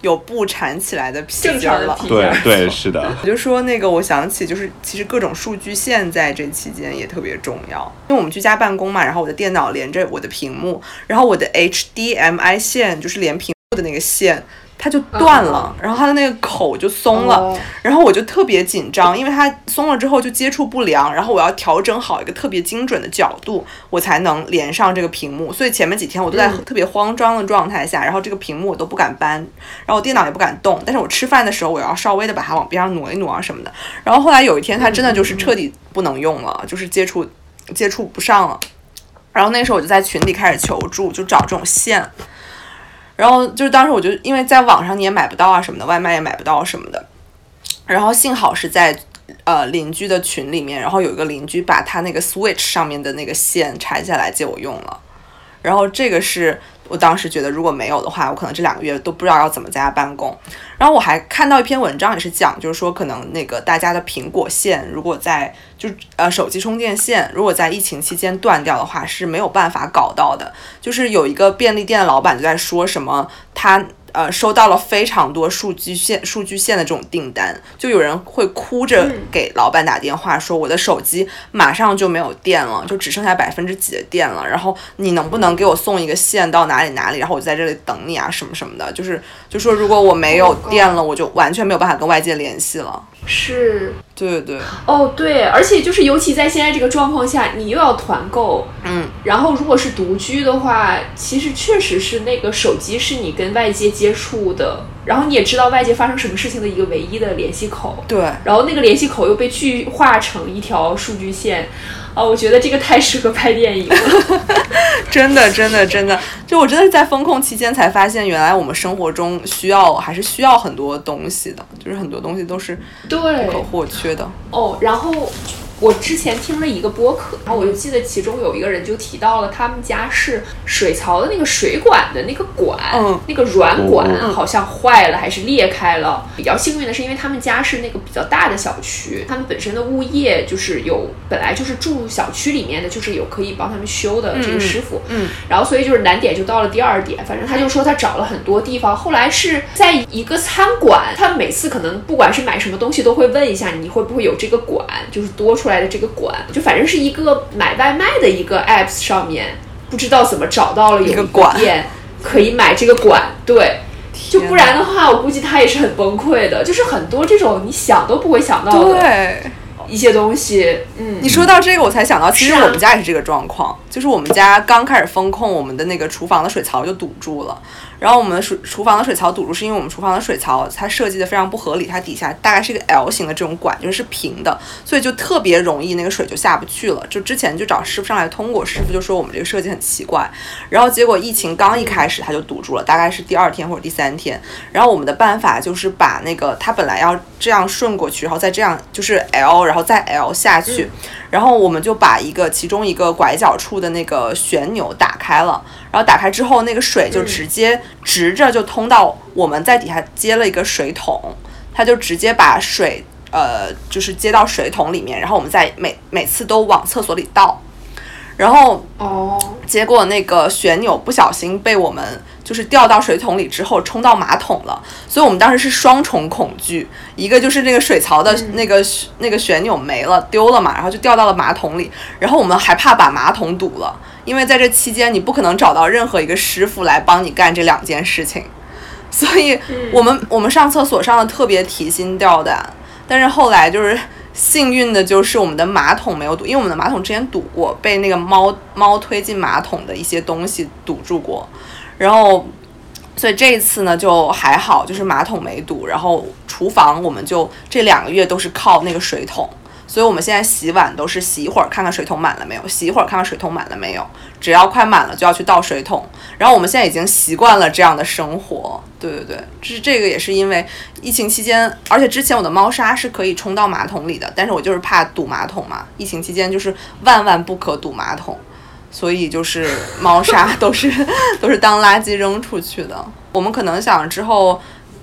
Speaker 2: 有布缠起来的皮筋儿了。
Speaker 1: 对对是的，
Speaker 2: 我就说那个，我想起就是，其实各种数据线在这期间也特别重要，因为我们居家办公嘛，然后我的电脑连着我的屏幕，然后我的 HDMI 线就是连屏幕的那个线，它就断了，然后它的那个口就松了，
Speaker 3: 哦
Speaker 2: 然后我就特别紧张，因为它松了之后就接触不良，然后我要调整好一个特别精准的角度，我才能连上这个屏幕。所以前面几天我都在
Speaker 3: 嗯
Speaker 2: 特别慌张的状态下，然后这个屏幕我都不敢搬，然后我电脑也不敢动，但是我吃饭的时候我要稍微的把它往边上挪一挪啊什么的。然后后来有一天它真的就是彻底不能用了，就是接触接触不上了。然后那时候我就在群里开始求助，就找这种线。然后就是当时我就因为在网上你也买不到啊什么的，外卖也买不到什么的。然后幸好是在呃邻居的群里面，然后有一个邻居把他那个 Switch 上面的那个线拆下来借我用了。然后这个是我当时觉得如果没有的话，我可能这两个月都不知道要怎么在家办公。然后我还看到一篇文章也是讲，就是说可能那个大家的苹果线如果在就呃手机充电线如果在疫情期间断掉的话是没有办法搞到的。就是有一个便利店的老板就在说什么他。呃，收到了非常多数据线、数据线的这种订单，就有人会哭着
Speaker 3: 嗯
Speaker 2: 给老板打电话说，我的手机马上就没有电了，就只剩下百分之几的电了，然后你能不能给我送一个线到哪里哪里，然后我就在这里等你啊，什么什么的，就是就说如果我没有
Speaker 3: Oh
Speaker 2: 电了，我就完全没有办法跟外界联系了。
Speaker 3: 是。
Speaker 2: 对对。对，
Speaker 3: 哦，对，而且就是尤其在现在这个状况下，你又要团购，
Speaker 2: 嗯，
Speaker 3: 然后如果是独居的话，其实确实是那个手机是你跟外界接触的，然后你也知道外界发生什么事情的一个唯一的联系口，
Speaker 2: 对，
Speaker 3: 然后那个联系口又被具化成一条数据线，啊，我觉得这个太适合拍电影了。
Speaker 2: 真的真的真的，就我真的是在风控期间才发现，原来我们生活中需要还是需要很多东西的，就是很多东西都是
Speaker 3: 对
Speaker 2: 不可或缺的。
Speaker 3: 哦，然后我之前听了一个播客，然后我就记得其中有一个人就提到了他们家是水槽的那个水管的那个管，
Speaker 2: 嗯。
Speaker 3: 那个软管
Speaker 1: 嗯
Speaker 3: 好像坏了还是裂开了。比较幸运的是，因为他们家是那个比较大的小区，他们本身的物业就是有本来就是住小区里面的，就是有可以帮他们修的这个师傅，
Speaker 2: 嗯，
Speaker 3: 然后所以就是难点就到了第二点，反正他就说他找了很多地方，后来是在一个餐馆，他每次可能不管是买什么东西都会问一下你会不会有这个管，就是多出来的这个管，就反正是一个买外卖的一个 apps 上面，不知道怎么找到了有
Speaker 2: 一个管
Speaker 3: 店可以买这个管，对。就不然的话，我估计他也是很崩溃的。就是很多这种你想都不会想到的
Speaker 2: 对，
Speaker 3: 一些东西，嗯，
Speaker 2: 你说到这个，我才想到，其实我们家也是这个状况，就是我们家刚开始封控，我们的那个厨房的水槽就堵住了。然后我们的水厨房的水槽堵住，是因为我们厨房的水槽它设计的非常不合理，它底下大概是一个 L 型的这种管，就是是平的，所以就特别容易那个水就下不去了。就之前就找师傅上来通过，师傅就说我们这个设计很奇怪，然后结果疫情刚一开始它就堵住了，大概是第二天或者第三天。然后我们的办法就是把那个它本来要这样顺过去，然后再这样就是 L，然后再 L 下去，然后我们就把一个其中一个拐角处的那个旋钮打开了，然后打开之后，那个水就直接直着就通到我们在底下接了一个水桶，它就直接把水呃就是接到水桶里面，然后我们再每每次都往厕所里倒，然后
Speaker 3: 哦，
Speaker 2: 结果那个旋钮不小心被我们就是掉到水桶里之后冲到马桶了，所以我们当时是双重恐惧，一个就是那个水槽的那个、那个旋钮没了丢了嘛，然后就掉到了马桶里，然后我们还怕把马桶堵了，因为在这期间你不可能找到任何一个师傅来帮你干这两件事情，所以我们我们上厕所上的特别提心吊胆，但是后来就是幸运的就是我们的马桶没有堵，因为我们的马桶之前堵过，被那个猫猫推进马桶的一些东西堵住过，然后所以这一次呢就还好，就是马桶没堵，然后厨房我们就这两个月都是靠那个水桶。所以我们现在洗碗都是洗一会儿看看水桶满了没有，洗一会儿看看水桶满了没有，只要快满了就要去倒水桶。然后我们现在已经习惯了这样的生活，对对对，这这个也是因为疫情期间，而且之前我的猫砂是可以冲到马桶里的，但是我就是怕堵马桶嘛，疫情期间就是万万不可堵马桶，所以就是猫砂都是都是当垃圾扔出去的。我们可能想之后。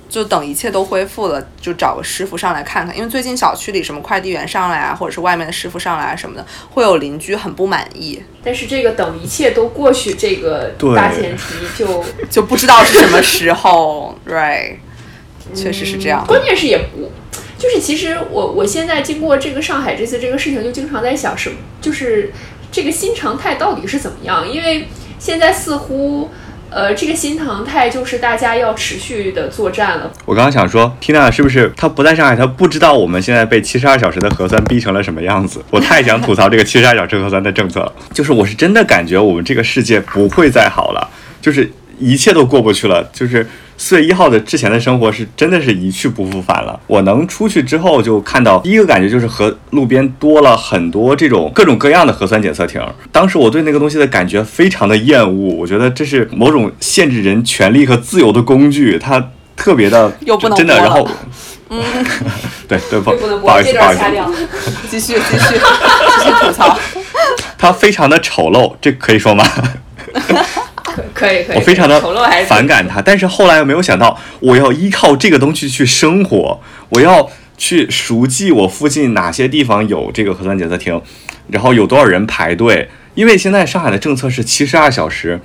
Speaker 2: 就等一切都恢复了，就找个师傅上来看看，因为最近小区里什么快递员上来啊，或者是外面的师傅上来啊什么的，会有邻居很不满意，
Speaker 3: 但是这个等一切都过去，这个大前提就
Speaker 2: 就不知道是什么时候，right？确实是这样。
Speaker 3: 关键是也不，就是其实我我现在经过这个上海这次这个事情，就经常在想什么，就是这个新常态到底是怎么样？因为现在似乎。呃，这个新常态就是大家要持续的作战了。
Speaker 1: 我刚刚想说缇娜是不是她不在上海，她不知道我们现在被七十二小时的核酸逼成了什么样子？我太想吐槽这个七十二小时核酸的政策了，就是我是真的感觉我们这个世界不会再好了，就是一切都过不去了，就是。四月一号的之前的生活是真的是一去不复返了。我能出去之后就看到第一个感觉就是和路边多了很多这种各种各样的核酸检测亭。当时我对那个东西的感觉非常的厌恶，我觉得这是某种限制人权利和自由的工具，它特别的真的。然后，
Speaker 2: 嗯，
Speaker 1: 对对
Speaker 3: 不
Speaker 1: 不好意思不好意思，
Speaker 2: 继续继续继续吐槽。
Speaker 1: 它非常的丑陋，这可以说吗？
Speaker 3: 可以可以，
Speaker 1: 我非常的反感他，但是后来又没有想到，我要依靠这个东西去生活，我要去熟记我附近哪些地方有这个核酸检测亭，然后有多少人排队。因为现在上海的政策是七十二小时，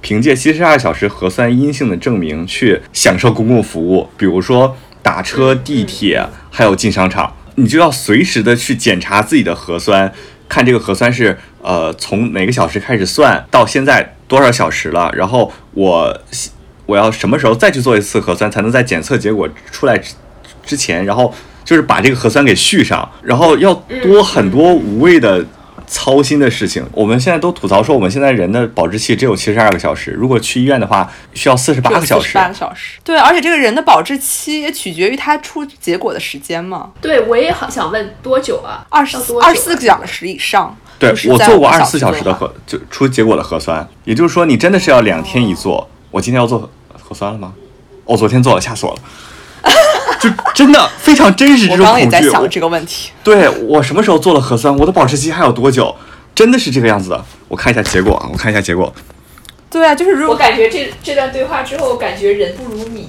Speaker 1: 凭借七十二小时核酸阴性的证明去享受公共服务，比如说打车、地铁，还有进商场，你就要随时的去检查自己的核酸，看这个核酸是呃从哪个小时开始算到现在。多少小时了？然后我我要什么时候再去做一次核酸，才能在检测结果出来之之前，然后就是把这个核酸给续上，然后要多很多无谓的操心的事情。我们现在都吐槽说，我们现在人的保质期只有七十二个小时，如果去医院的话，需要四十八个小时。
Speaker 2: 八个小时。对，而且这个人的保质期也取决于他出结果的时间嘛。
Speaker 3: 对，我也好想问多久啊？
Speaker 2: 二十二十四个小时以上。
Speaker 1: 对我做过二十四小时的核，就出结果的核酸，也就是说你真的是要两天一做。我今天要做核酸了吗？我昨天做了，吓死我了。就真的非常真实这种恐惧。我刚
Speaker 2: 刚也在想这个问题。
Speaker 1: 对我什么时候做了核酸？我的保质期还有多久？真的是这个样子的。我看一下结果啊，我看一下结果。
Speaker 2: 对啊，就是如
Speaker 3: 果我感觉这这段对话之后，感觉人不如米。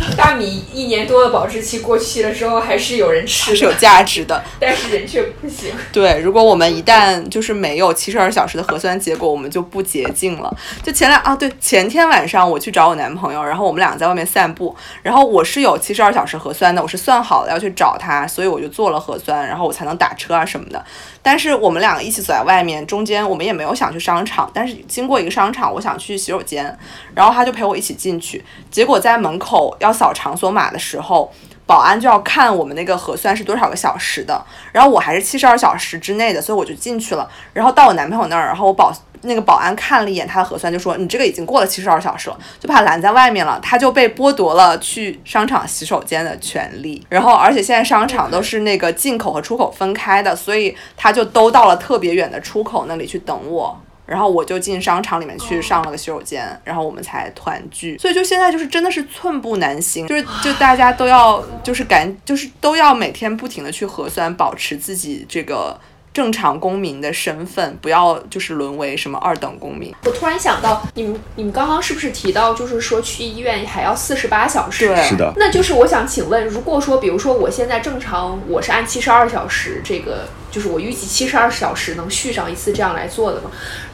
Speaker 3: 大米一年多的保质期过去了之后，还是有人吃，
Speaker 2: 是有价值的，
Speaker 3: 但是人却不行。
Speaker 2: 对，如果我们一旦就是没有七十二小时的核酸结果，我们就不洁净了。就前两啊，对，前天晚上我去找我男朋友，然后我们两个在外面散步，然后我是有七十二小时核酸的，我是算好了要去找他，所以我就做了核酸，然后我才能打车啊什么的。但是我们两个一起走在外面，中间我们也没有想去商场，但是经过一个商场，我想去洗手间，然后他就陪我一起进去，结果在门口要扫场所码的时候，保安就要看我们那个核酸是多少个小时的，然后我还是七十二小时之内的，所以我就进去了，然后到我男朋友那儿，然后我保。那个保安看了一眼他的核酸，就说：“你这个已经过了七十二小时了，就把他拦在外面了。”他就被剥夺了去商场洗手间的权利。然后，而且现在商场都是那个进口和出口分开的，所以他就都到了特别远的出口那里去等我。然后我就进商场里面去上了个洗手间，然后我们才团聚。所以就现在就是真的是寸步难行，就是就大家都要就是赶就是都要每天不停的去核酸，保持自己这个。正常公民的身份，不要就是沦为什么二等公民。
Speaker 3: 我突然想到，你们你们刚刚是不是提到，就是说去医院还要四十八小时？
Speaker 2: 对，
Speaker 1: 是的。
Speaker 3: 那就是我想请问，如果说，比如说我现在正常，我是按七十二小时，这个就是我预计七十二小时能续上一次这样来做的吗？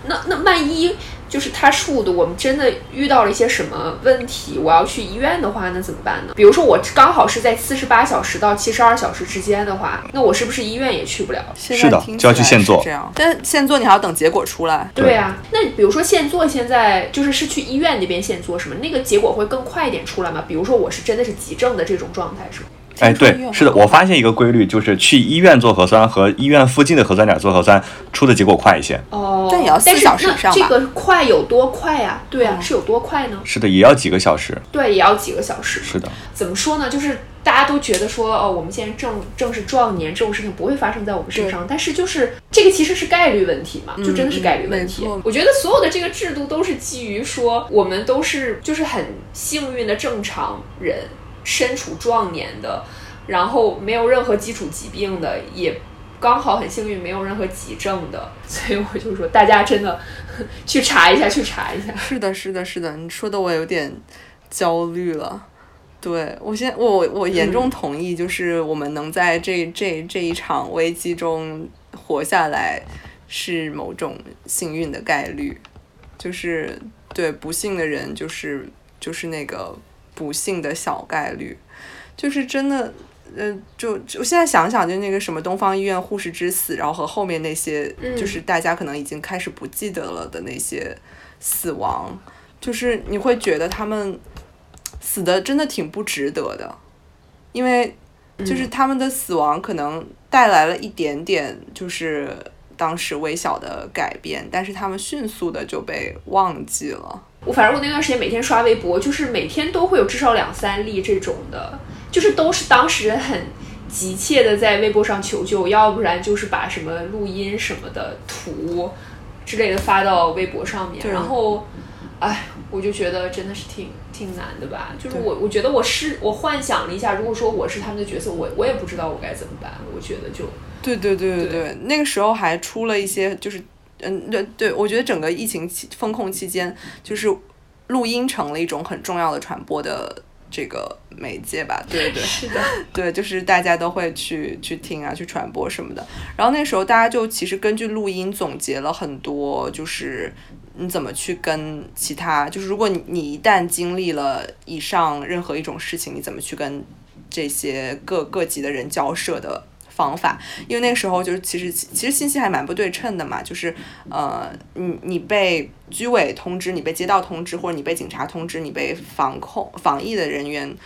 Speaker 3: 那那万一？就是它数的，我们真的遇到了一些什么问题？我要去医院的话，那怎么办呢？比如说我刚好是在四十八小时到七十二小时之间的话，那我是不是医院也去不了？
Speaker 1: 是的，就要去现做。
Speaker 2: 这样，但现做你还要等结果出来。
Speaker 3: 对啊，那比如说现做，现在就是是去医院那边现做，什么那个结果会更快一点出来吗？比如说我是真的是急症的这种状态，是吗？
Speaker 1: 哎，对，是的，我发现一个规律，就是去医院做核酸和医院附近的核酸点做核酸出的结果快一些。
Speaker 3: 哦，
Speaker 2: 但也要四小时以上
Speaker 3: 这个快有多快呀？对啊，是有多快呢？
Speaker 1: 是的，也要几个小时。
Speaker 3: 对，也要几个小时。
Speaker 1: 是的。
Speaker 3: 怎么说呢？就是大家都觉得说，哦，我们现在正正是壮年，这种事情不会发生在我们身上。但是就是这个其实是概率问题嘛，就真的是概率问题。我觉得所有的这个制度都是基于说，我们都是就是很幸运的正常人。身处壮年的，然后没有任何基础疾病的，也刚好很幸运没有任何急症的，所以我就说大家真的 去查一下，去查一下。
Speaker 2: 是的，是的，是的，你说的我有点焦虑了。对我现我我 严重同意，就是我们能在这这这一场危机中活下来，是某种幸运的概率。就是对不幸的人，就是就是那个。不幸的小概率，就是真的，呃，就就我现在想想，就那个什么东方医院护士之死，然后和后面那些，就是大家可能已经开始不记得了的那些死亡，就是你会觉得他们死的真的挺不值得的，因为就是他们的死亡可能带来了一点点，就是当时微小的改变，但是他们迅速的就被忘记了。
Speaker 3: 我反正我那段时间每天刷微博，就是每天都会有至少两三例这种的，就是都是当时很急切的在微博上求救，要不然就是把什么录音什么的图之类的发到微博上面，然后，哎，我就觉得真的是挺挺难的吧。就是我我觉得我是我幻想了一下，如果说我是他们的角色，我我也不知道我该怎么办。我觉得就
Speaker 2: 对对对对对，那个时候还出了一些就是。嗯，对对，我觉得整个疫情期风控期间，就是录音成了一种很重要的传播的这个媒介吧。对对，
Speaker 3: 是的，
Speaker 2: 对，就是大家都会去去听啊，去传播什么的。然后那时候大家就其实根据录音总结了很多，就是你怎么去跟其他，就是如果你一旦经历了以上任何一种事情，你怎么去跟这些各各级的人交涉的。方法，因为那个时候就是其实其实信息还蛮不对称的嘛，就是呃，你你被居委通知，你被街道通知，或者你被警察通知，你被防控防疫的人员。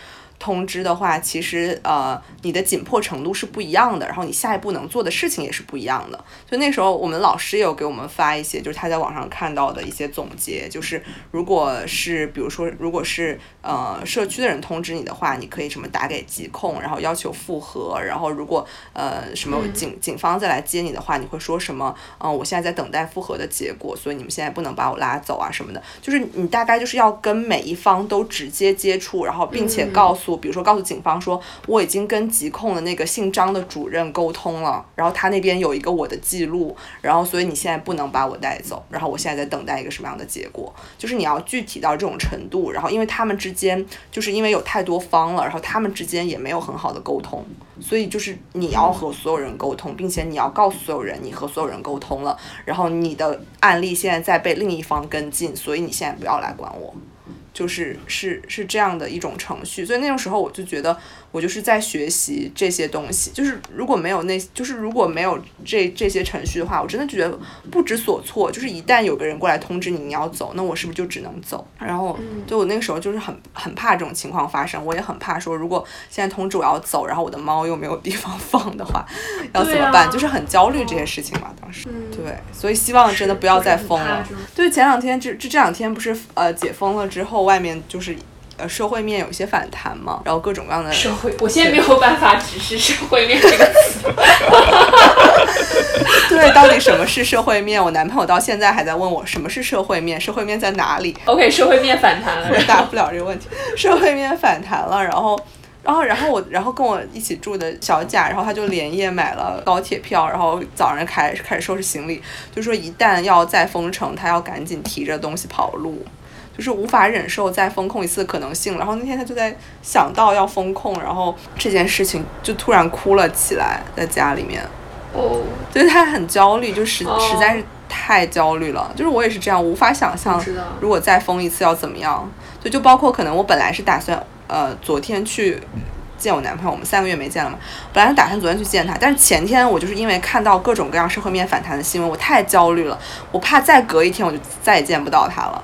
Speaker 2: 通知的话，其实呃，你的紧迫程度是不一样的，然后你下一步能做的事情也是不一样的。所以那时候我们老师也有给我们发一些，就是他在网上看到的一些总结，就是如果是比如说，如果是呃社区的人通知你的话，你可以什么打给疾控，然后要求复核，然后如果呃什么警警方再来接你的话，你会说什么？嗯，我现在在等待复核的结果，所以你们现在不能把我拉走啊什么的。就是你大概就是要跟每一方都直接接触，然后并且告诉。比如说，告诉警方说我已经跟疾控的那个姓张的主任沟通了，然后他那边有一个我的记录，然后所以你现在不能把我带走，然后我现在在等待一个什么样的结果，就是你要具体到这种程度，然后因为他们之间就是因为有太多方了，然后他们之间也没有很好的沟通，所以就是你要和所有人沟通，并且你要告诉所有人你和所有人沟通了，然后你的案例现在在被另一方跟进，所以你现在不要来管我。就是是是这样的一种程序，所以那种时候我就觉得。我就是在学习这些东西，就是如果没有那，就是如果没有这这些程序的话，我真的觉得不知所措。就是一旦有个人过来通知你你要走，那我是不是就只能走？然后，就我那个时候就是很很怕这种情况发生，我也很怕说如果现在通知我要走，然后我的猫又没有地方放的话，要怎么办？就是很焦虑这些事情嘛，当时。对，所以希望真的不要再封了。对，前两天这这这两天不是呃解封了之后，外面就是。呃，社会面有一些反弹嘛，然后各种各样的
Speaker 3: 社会，我现在没有办法直视社会面这个词。
Speaker 2: 对，到底什么是社会面？我男朋友到现在还在问我什么是社会面，社会面在哪里？
Speaker 3: OK，社会面反弹了，
Speaker 2: 回答不了这个问题。社会面反弹了，然后，然后，然后我，然后跟我一起住的小贾，然后他就连夜买了高铁票，然后早上开开始收拾行李，就说一旦要再封城，他要赶紧提着东西跑路。就是无法忍受再封控一次的可能性，然后那天他就在想到要封控，然后这件事情就突然哭了起来，在家里面。
Speaker 3: 哦，
Speaker 2: 所以他很焦虑，就实实在是太焦虑了。就是我也是这样，无法想象如果再封一次要怎么样。就就包括可能我本来是打算呃昨天去见我男朋友，我们三个月没见了嘛，本来是打算昨天去见他，但是前天我就是因为看到各种各样社会面反弹的新闻，我太焦虑了，我怕再隔一天我就再也见不到他了。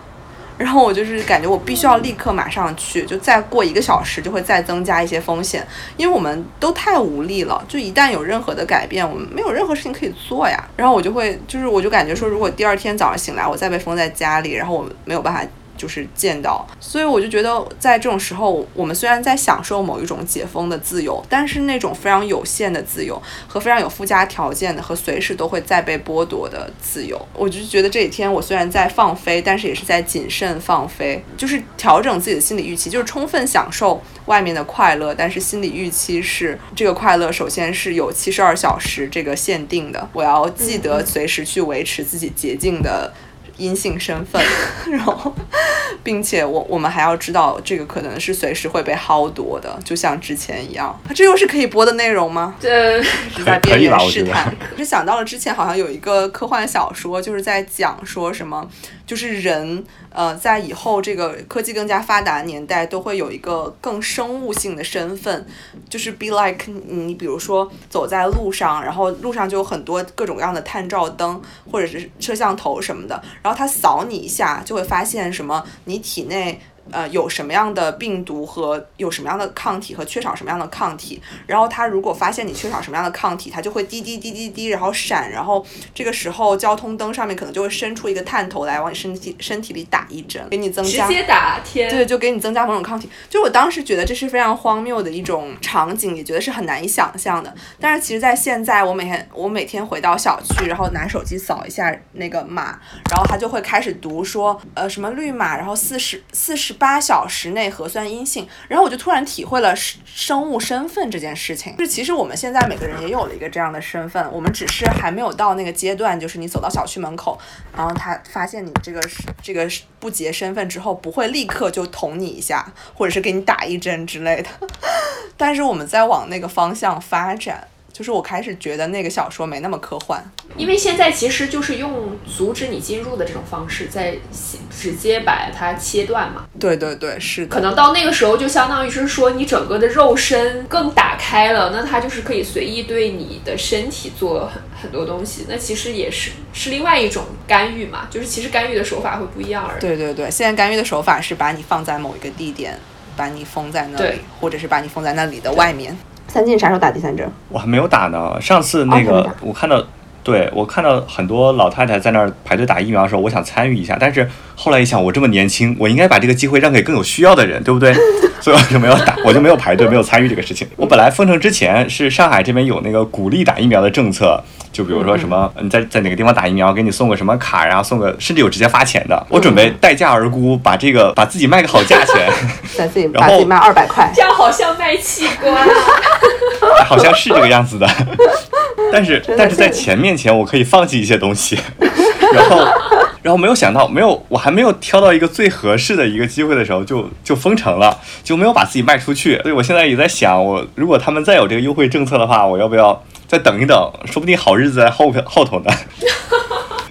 Speaker 2: 然后我就是感觉我必须要立刻马上去，就再过一个小时就会再增加一些风险，因为我们都太无力了。就一旦有任何的改变，我们没有任何事情可以做呀。然后我就会，就是我就感觉说，如果第二天早上醒来，我再被封在家里，然后我没有办法。就是见到，所以我就觉得，在这种时候，我们虽然在享受某一种解封的自由，但是那种非常有限的自由和非常有附加条件的和随时都会再被剥夺的自由，我就觉得这几天我虽然在放飞，但是也是在谨慎放飞，就是调整自己的心理预期，就是充分享受外面的快乐，但是心理预期是这个快乐首先是有七十二小时这个限定的，我要记得随时去维持自己洁净的。阴性身份，然后，并且我我们还要知道，这个可能是随时会被薅夺的，就像之前一样。这又是可以播的内容吗？
Speaker 3: 这
Speaker 2: 是在边缘试探。我是想到了之前好像有一个科幻小说，就是在讲说什么，就是人，呃，在以后这个科技更加发达的年代，都会有一个更生物性的身份，就是 be like 你，比如说走在路上，然后路上就有很多各种各样的探照灯或者是摄像头什么的，然后它扫你一下，就会发现什么你体内。呃，有什么样的病毒和有什么样的抗体和缺少什么样的抗体，然后它如果发现你缺少什么样的抗体，它就会滴滴滴滴滴，然后闪，然后这个时候交通灯上面可能就会伸出一个探头来往你身体身体里打一针，给你增加
Speaker 3: 直接打天，
Speaker 2: 对，就给你增加某种抗体。就我当时觉得这是非常荒谬的一种场景，也觉得是很难以想象的。但是其实，在现在，我每天我每天回到小区，然后拿手机扫一下那个码，然后它就会开始读说，呃，什么绿码，然后四十四十八小时内核酸阴性，然后我就突然体会了生生物身份这件事情。就是其实我们现在每个人也有了一个这样的身份，我们只是还没有到那个阶段，就是你走到小区门口，然后他发现你这个是这个不洁身份之后，不会立刻就捅你一下，或者是给你打一针之类的。但是我们在往那个方向发展，就是我开始觉得那个小说没那么科幻。
Speaker 3: 因为现在其实就是用阻止你进入的这种方式，在直接把它切断嘛。
Speaker 2: 对对对，是的。
Speaker 3: 可能到那个时候，就相当于是说你整个的肉身更打开了，那它就是可以随意对你的身体做很很多东西。那其实也是是另外一种干预嘛，就是其实干预的手法会不一样而已。
Speaker 2: 对对对，现在干预的手法是把你放在某一个地点，把你封在那里，或者是把你封在那里的外面。三进啥时候打第三针？
Speaker 1: 我还没有打呢。上次那个、我看到，对我看到很多老太太在那儿排队打疫苗的时候，我想参与一下，但是后来一想，我这么年轻，我应该把这个机会让给更有需要的人，对不对？所以我就没有打，我就没有排队，没有参与这个事情。我本来封城之前是上海这边有那个鼓励打疫苗的政策。就比如说什么，你在在哪个地方打疫苗，给你送个什么卡，然后送个，甚至有直接发钱的。我准备待价而沽，把这个把自己卖个好价钱，
Speaker 2: 把自己 卖二百块。
Speaker 3: 这样好像卖器官啊。
Speaker 1: 好像是这个样子的。但是但是在前面前，我可以放弃一些东西，然后然后没有想到，没有我还没有挑到一个最合适的一个机会的时候，就就封城了，就没有把自己卖出去。所以我现在也在想，我如果他们再有这个优惠政策的话，我要不要再等一等？说不定好日子在后后头呢。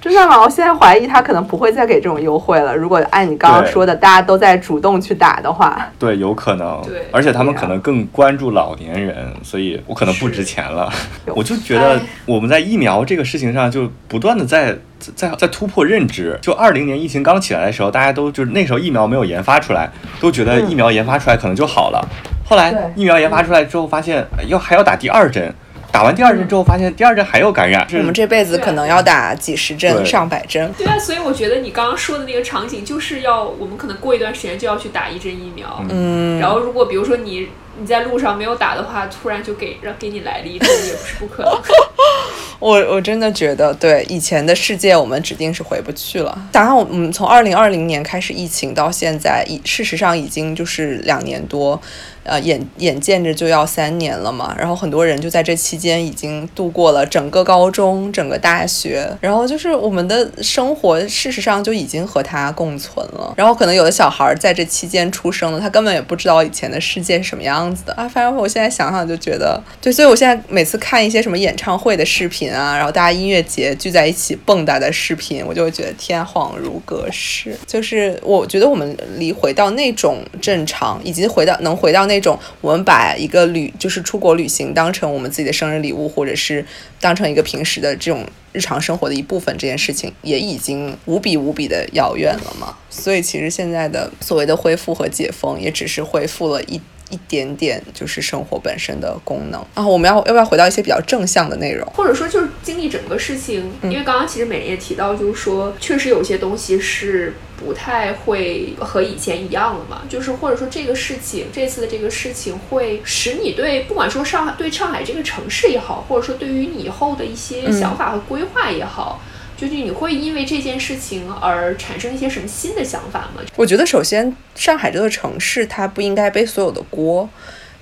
Speaker 2: 真的吗？我现在怀疑他可能不会再给这种优惠了。如果按你刚刚说的，大家都在主动去打的话，
Speaker 1: 对，有可能。
Speaker 3: 对
Speaker 1: 而且他们可能更关注老年人，所以我可能不值钱了。我就觉得
Speaker 3: 哎
Speaker 1: 我们在疫苗这个事情上，就不断的在在在突破认知。就二零年疫情刚起来的时候，大家都就是那时候疫苗没有研发出来，都觉得疫苗研发出来可能就好了。后来疫苗研发出来之后，发现哎要还要打第二针，打完第二针之后，发现第二针还有感染。
Speaker 2: 我们这辈子可能要打几十针、上百针。
Speaker 3: 对啊，所以我觉得你刚刚说的那个场景，就是要我们可能过一段时间就要去打一针疫苗，
Speaker 2: 嗯，
Speaker 3: 然后如果比如说你你在路上没有打的话，突然就给让给你来了一针，也不是不可能。
Speaker 2: 我我真的觉得，对以前的世界，我们指定是回不去了。想想我们从二零二零年开始疫情到现在，已事实上已经就是两年多，呃，眼眼见着就要三年了嘛。然后很多人就在这期间已经度过了整个高中、整个大学，然后就是我们的生活，事实上就已经和它共存了。然后可能有的小孩在这期间出生了，他根本也不知道以前的世界是什么样样子的啊。反正我现在想想就觉得，对，所以我现在每次看一些什么演唱会的视频啊，然后大家音乐节聚在一起蹦跶的视频，我就会觉得天恍如隔世。就是我觉得我们离回到那种正常，以及回到能回到那种我们把一个旅就是出国旅行当成我们自己的生日礼物，或者是当成一个平时的这种日常生活的一部分，这件事情也已经无比无比的遥远了嘛。所以其实现在的所谓的恢复和解封，也只是恢复了一。一点点就是生活本身的功能啊，我们要要不要回到一些比较正向的内容？
Speaker 3: 或者说就是经历整个事情，因为刚刚其实美人也提到，就是说确实有些东西是不太会和以前一样了嘛，就是或者说这个事情，这次的这个事情会使你对不管说上海对上海这个城市也好，或者说对于你以后的一些想法和规划也好。就是你会因为这件事情而产生一些什么新的想法吗？
Speaker 2: 我觉得首先上海这座城市它不应该背所有的锅。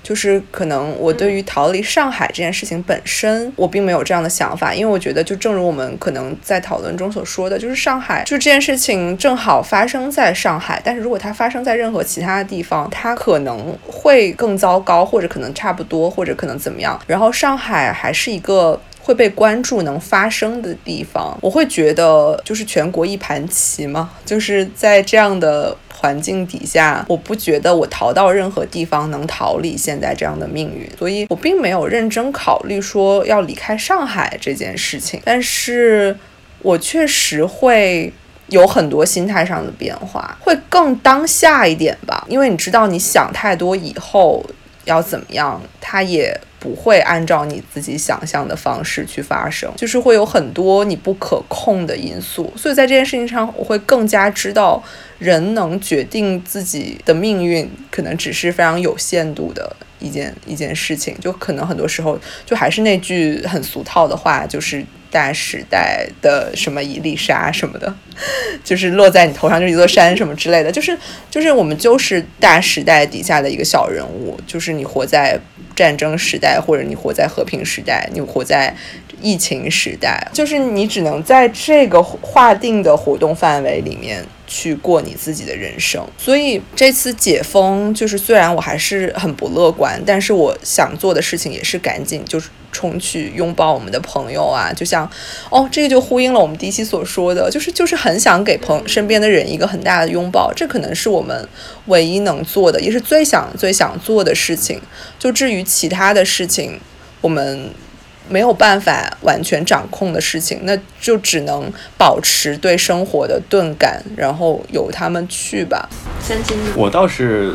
Speaker 2: 就是可能我对于逃离上海这件事情本身，我并没有这样的想法，因为我觉得就正如我们可能在讨论中所说的，就是上海就这件事情正好发生在上海，但是如果它发生在任何其他的地方，它可能会更糟糕，或者可能差不多，或者可能怎么样。然后上海还是一个。会被关注、能发生的地方，我会觉得就是全国一盘棋嘛，就是在这样的环境底下，我不觉得我逃到任何地方能逃离现在这样的命运，所以我并没有认真考虑说要离开上海这件事情，但是我确实会。有很多心态上的变化，会更当下一点吧，因为你知道，你想太多以后要怎么样，它也不会按照你自己想象的方式去发生，就是会有很多你不可控的因素，所以在这件事情上，我会更加知道，人能决定自己的命运，可能只是非常有限度的一件一件事情，就可能很多时候，就还是那句很俗套的话，就是。大时代的什么一粒沙什么的，就是落在你头上就是一座山什么之类的，就是就是我们就是大时代底下的一个小人物，就是你活在战争时代，或者你活在和平时代，你活在疫情时代，就是你只能在这个划定的活动范围里面去过你自己的人生。所以这次解封，就是虽然我还是很不乐观，但是我想做的事情也是赶紧就是。冲去拥抱我们的朋友啊，就像，哦，这个就呼应了我们第一期所说的，就是就是很想给朋身边的人一个很大的拥抱，这可能是我们唯一能做的，也是最想最想做的事情。就至于其他的事情，我们没有办法完全掌控的事情，那就只能保持对生活的钝感，然后由他们去吧。
Speaker 3: 三金，
Speaker 1: 我倒是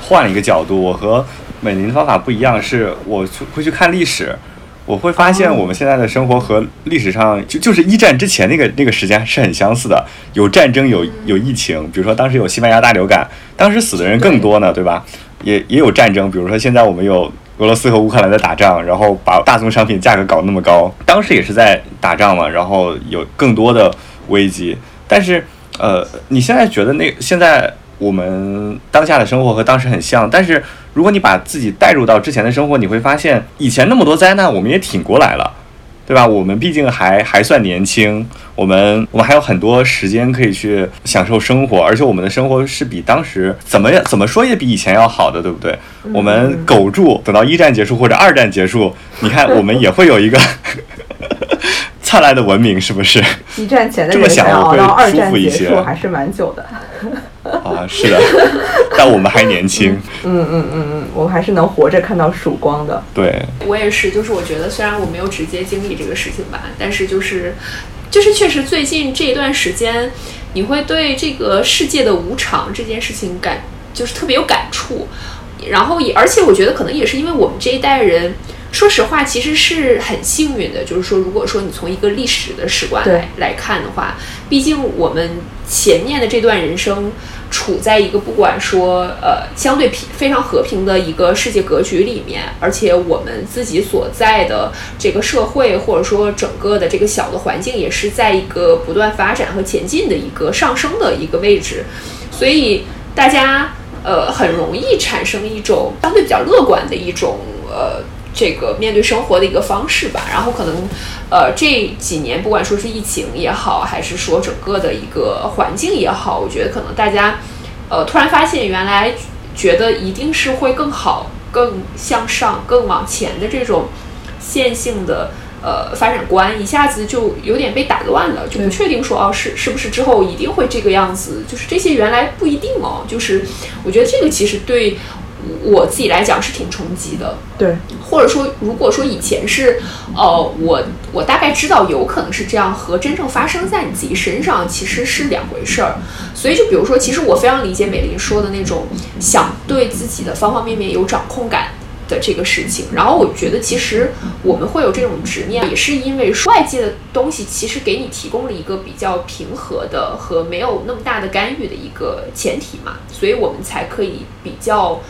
Speaker 1: 换了一个角度，我和。美玲的方法不一样，是我会去看历史，我会发现我们现在的生活和历史上就就是一战之前那个那个时间是很相似的，有战争，有有疫情，比如说当时有西班牙大流感，当时死的人更多呢，对吧？也也有战争，比如说现在我们有俄罗斯和乌克兰在打仗，然后把大宗商品价格搞那么高，当时也是在打仗嘛，然后有更多的危机，但是呃，你现在觉得那现在？我们当下的生活和当时很像，但是如果你把自己带入到之前的生活，你会发现以前那么多灾难，我们也挺过来了，对吧？我们毕竟还还算年轻，我们我们还有很多时间可以去享受生活，而且我们的生活是比当时怎么怎么说也比以前要好的，对不对？我们苟住，等到一战结束或者二战结束，你看我们也会有一个灿烂的文明，是不是？
Speaker 2: 一战前的
Speaker 1: 这么想我
Speaker 2: 会
Speaker 1: 舒服一些，
Speaker 2: 还是蛮久的。
Speaker 1: 啊，是的，但我们还年轻。
Speaker 2: 嗯嗯嗯嗯，我们还是能活着看到曙光的。
Speaker 1: 对，
Speaker 3: 我也是，就是我觉得虽然我没有直接经历这个事情吧，但是就是就是确实最近这一段时间，你会对这个世界的无常这件事情感就是特别有感触。然后也而且我觉得可能也是因为我们这一代人，说实话其实是很幸运的，就是说如果说你从一个历史的史观来来看的话，毕竟我们前面的这段人生。处在一个不管说呃相对平非常和平的一个世界格局里面，而且我们自己所在的这个社会或者说整个的这个小的环境也是在一个不断发展和前进的一个上升的一个位置，所以大家呃很容易产生一种相对比较乐观的一种呃。这个面对生活的一个方式吧，然后可能，呃，这几年不管说是疫情也好，还是说整个的一个环境也好，我觉得可能大家，呃，突然发现原来觉得一定是会更好、更向上、更往前的这种线性的呃发展观，一下子就有点被打乱了，就不确定说哦是是不是之后一定会这个样子，就是这些原来不一定哦，就是我觉得这个其实对。我自己来讲是挺冲击的，
Speaker 2: 对，
Speaker 3: 或者说，如果说以前是，呃，我我大概知道有可能是这样，和真正发生在你自己身上其实是两回事儿。所以，就比如说，其实我非常理解美玲说的那种想对自己的方方面面有掌控感的这个事情。然后，我觉得其实我们会有这种执念，也是因为外界的东西其实给你提供了一个比较平和的和没有那么大的干预的一个前提嘛，所以我们才可以比较。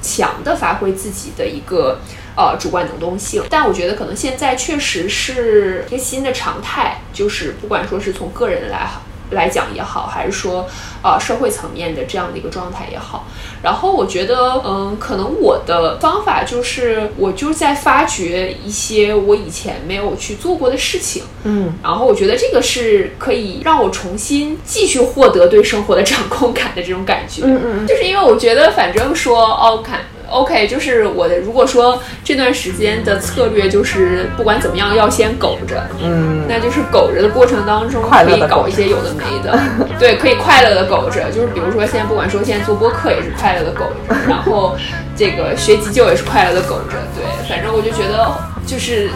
Speaker 3: 强的发挥自己的一个呃主观能动性，但我觉得可能现在确实是一个新的常态，就是不管说是从个人来哈来讲也好，还是说呃社会层面的这样的一个状态也好。然后我觉得，嗯，可能我的方法就是，我就在发掘一些我以前没有去做过的事情，
Speaker 2: 嗯，
Speaker 3: 然后我觉得这个是可以让我重新继续获得对生活的掌控感的这种感觉，
Speaker 2: 嗯嗯，
Speaker 3: 就是因为我觉得，反正说，哦，看。OK，就是我的。如果说这段时间的策略就是不管怎么样要先苟着，
Speaker 2: 嗯，
Speaker 3: 那就是苟着的过程当中可以搞一些有的没的，对，可以快乐的苟着。就是比如说现在不管说现在做播客也是快乐的苟着，然后这个学急救也是快乐的苟着。对，反正我就觉得就是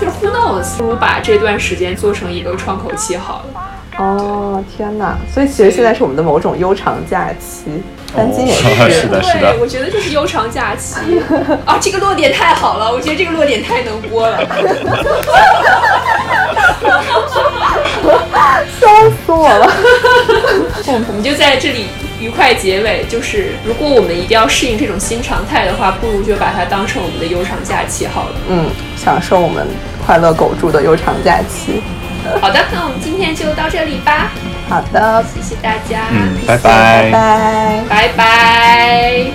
Speaker 3: 就是 who knows，不如把这段时间做成一个窗口期好了。
Speaker 2: 哦，天哪！所以其实现在是我们的某种悠长假期，单金也是。
Speaker 1: 哦是的是的
Speaker 3: 对，我觉得就是悠长假期 啊，这个落点太好了，我觉得这个落点太能播了。
Speaker 2: 笑死我了！
Speaker 3: 我们就在这里愉快结尾。就是如果我们一定要适应这种新常态的话，不如就把它当成我们的悠长假期好了。
Speaker 2: 嗯，享受我们快乐苟住的悠长假期。
Speaker 3: 好的，那我们今天就到这里吧，
Speaker 2: 好的，
Speaker 3: 谢谢大家，
Speaker 1: 嗯，拜
Speaker 2: 拜
Speaker 1: 拜。
Speaker 2: 拜。
Speaker 3: 拜拜。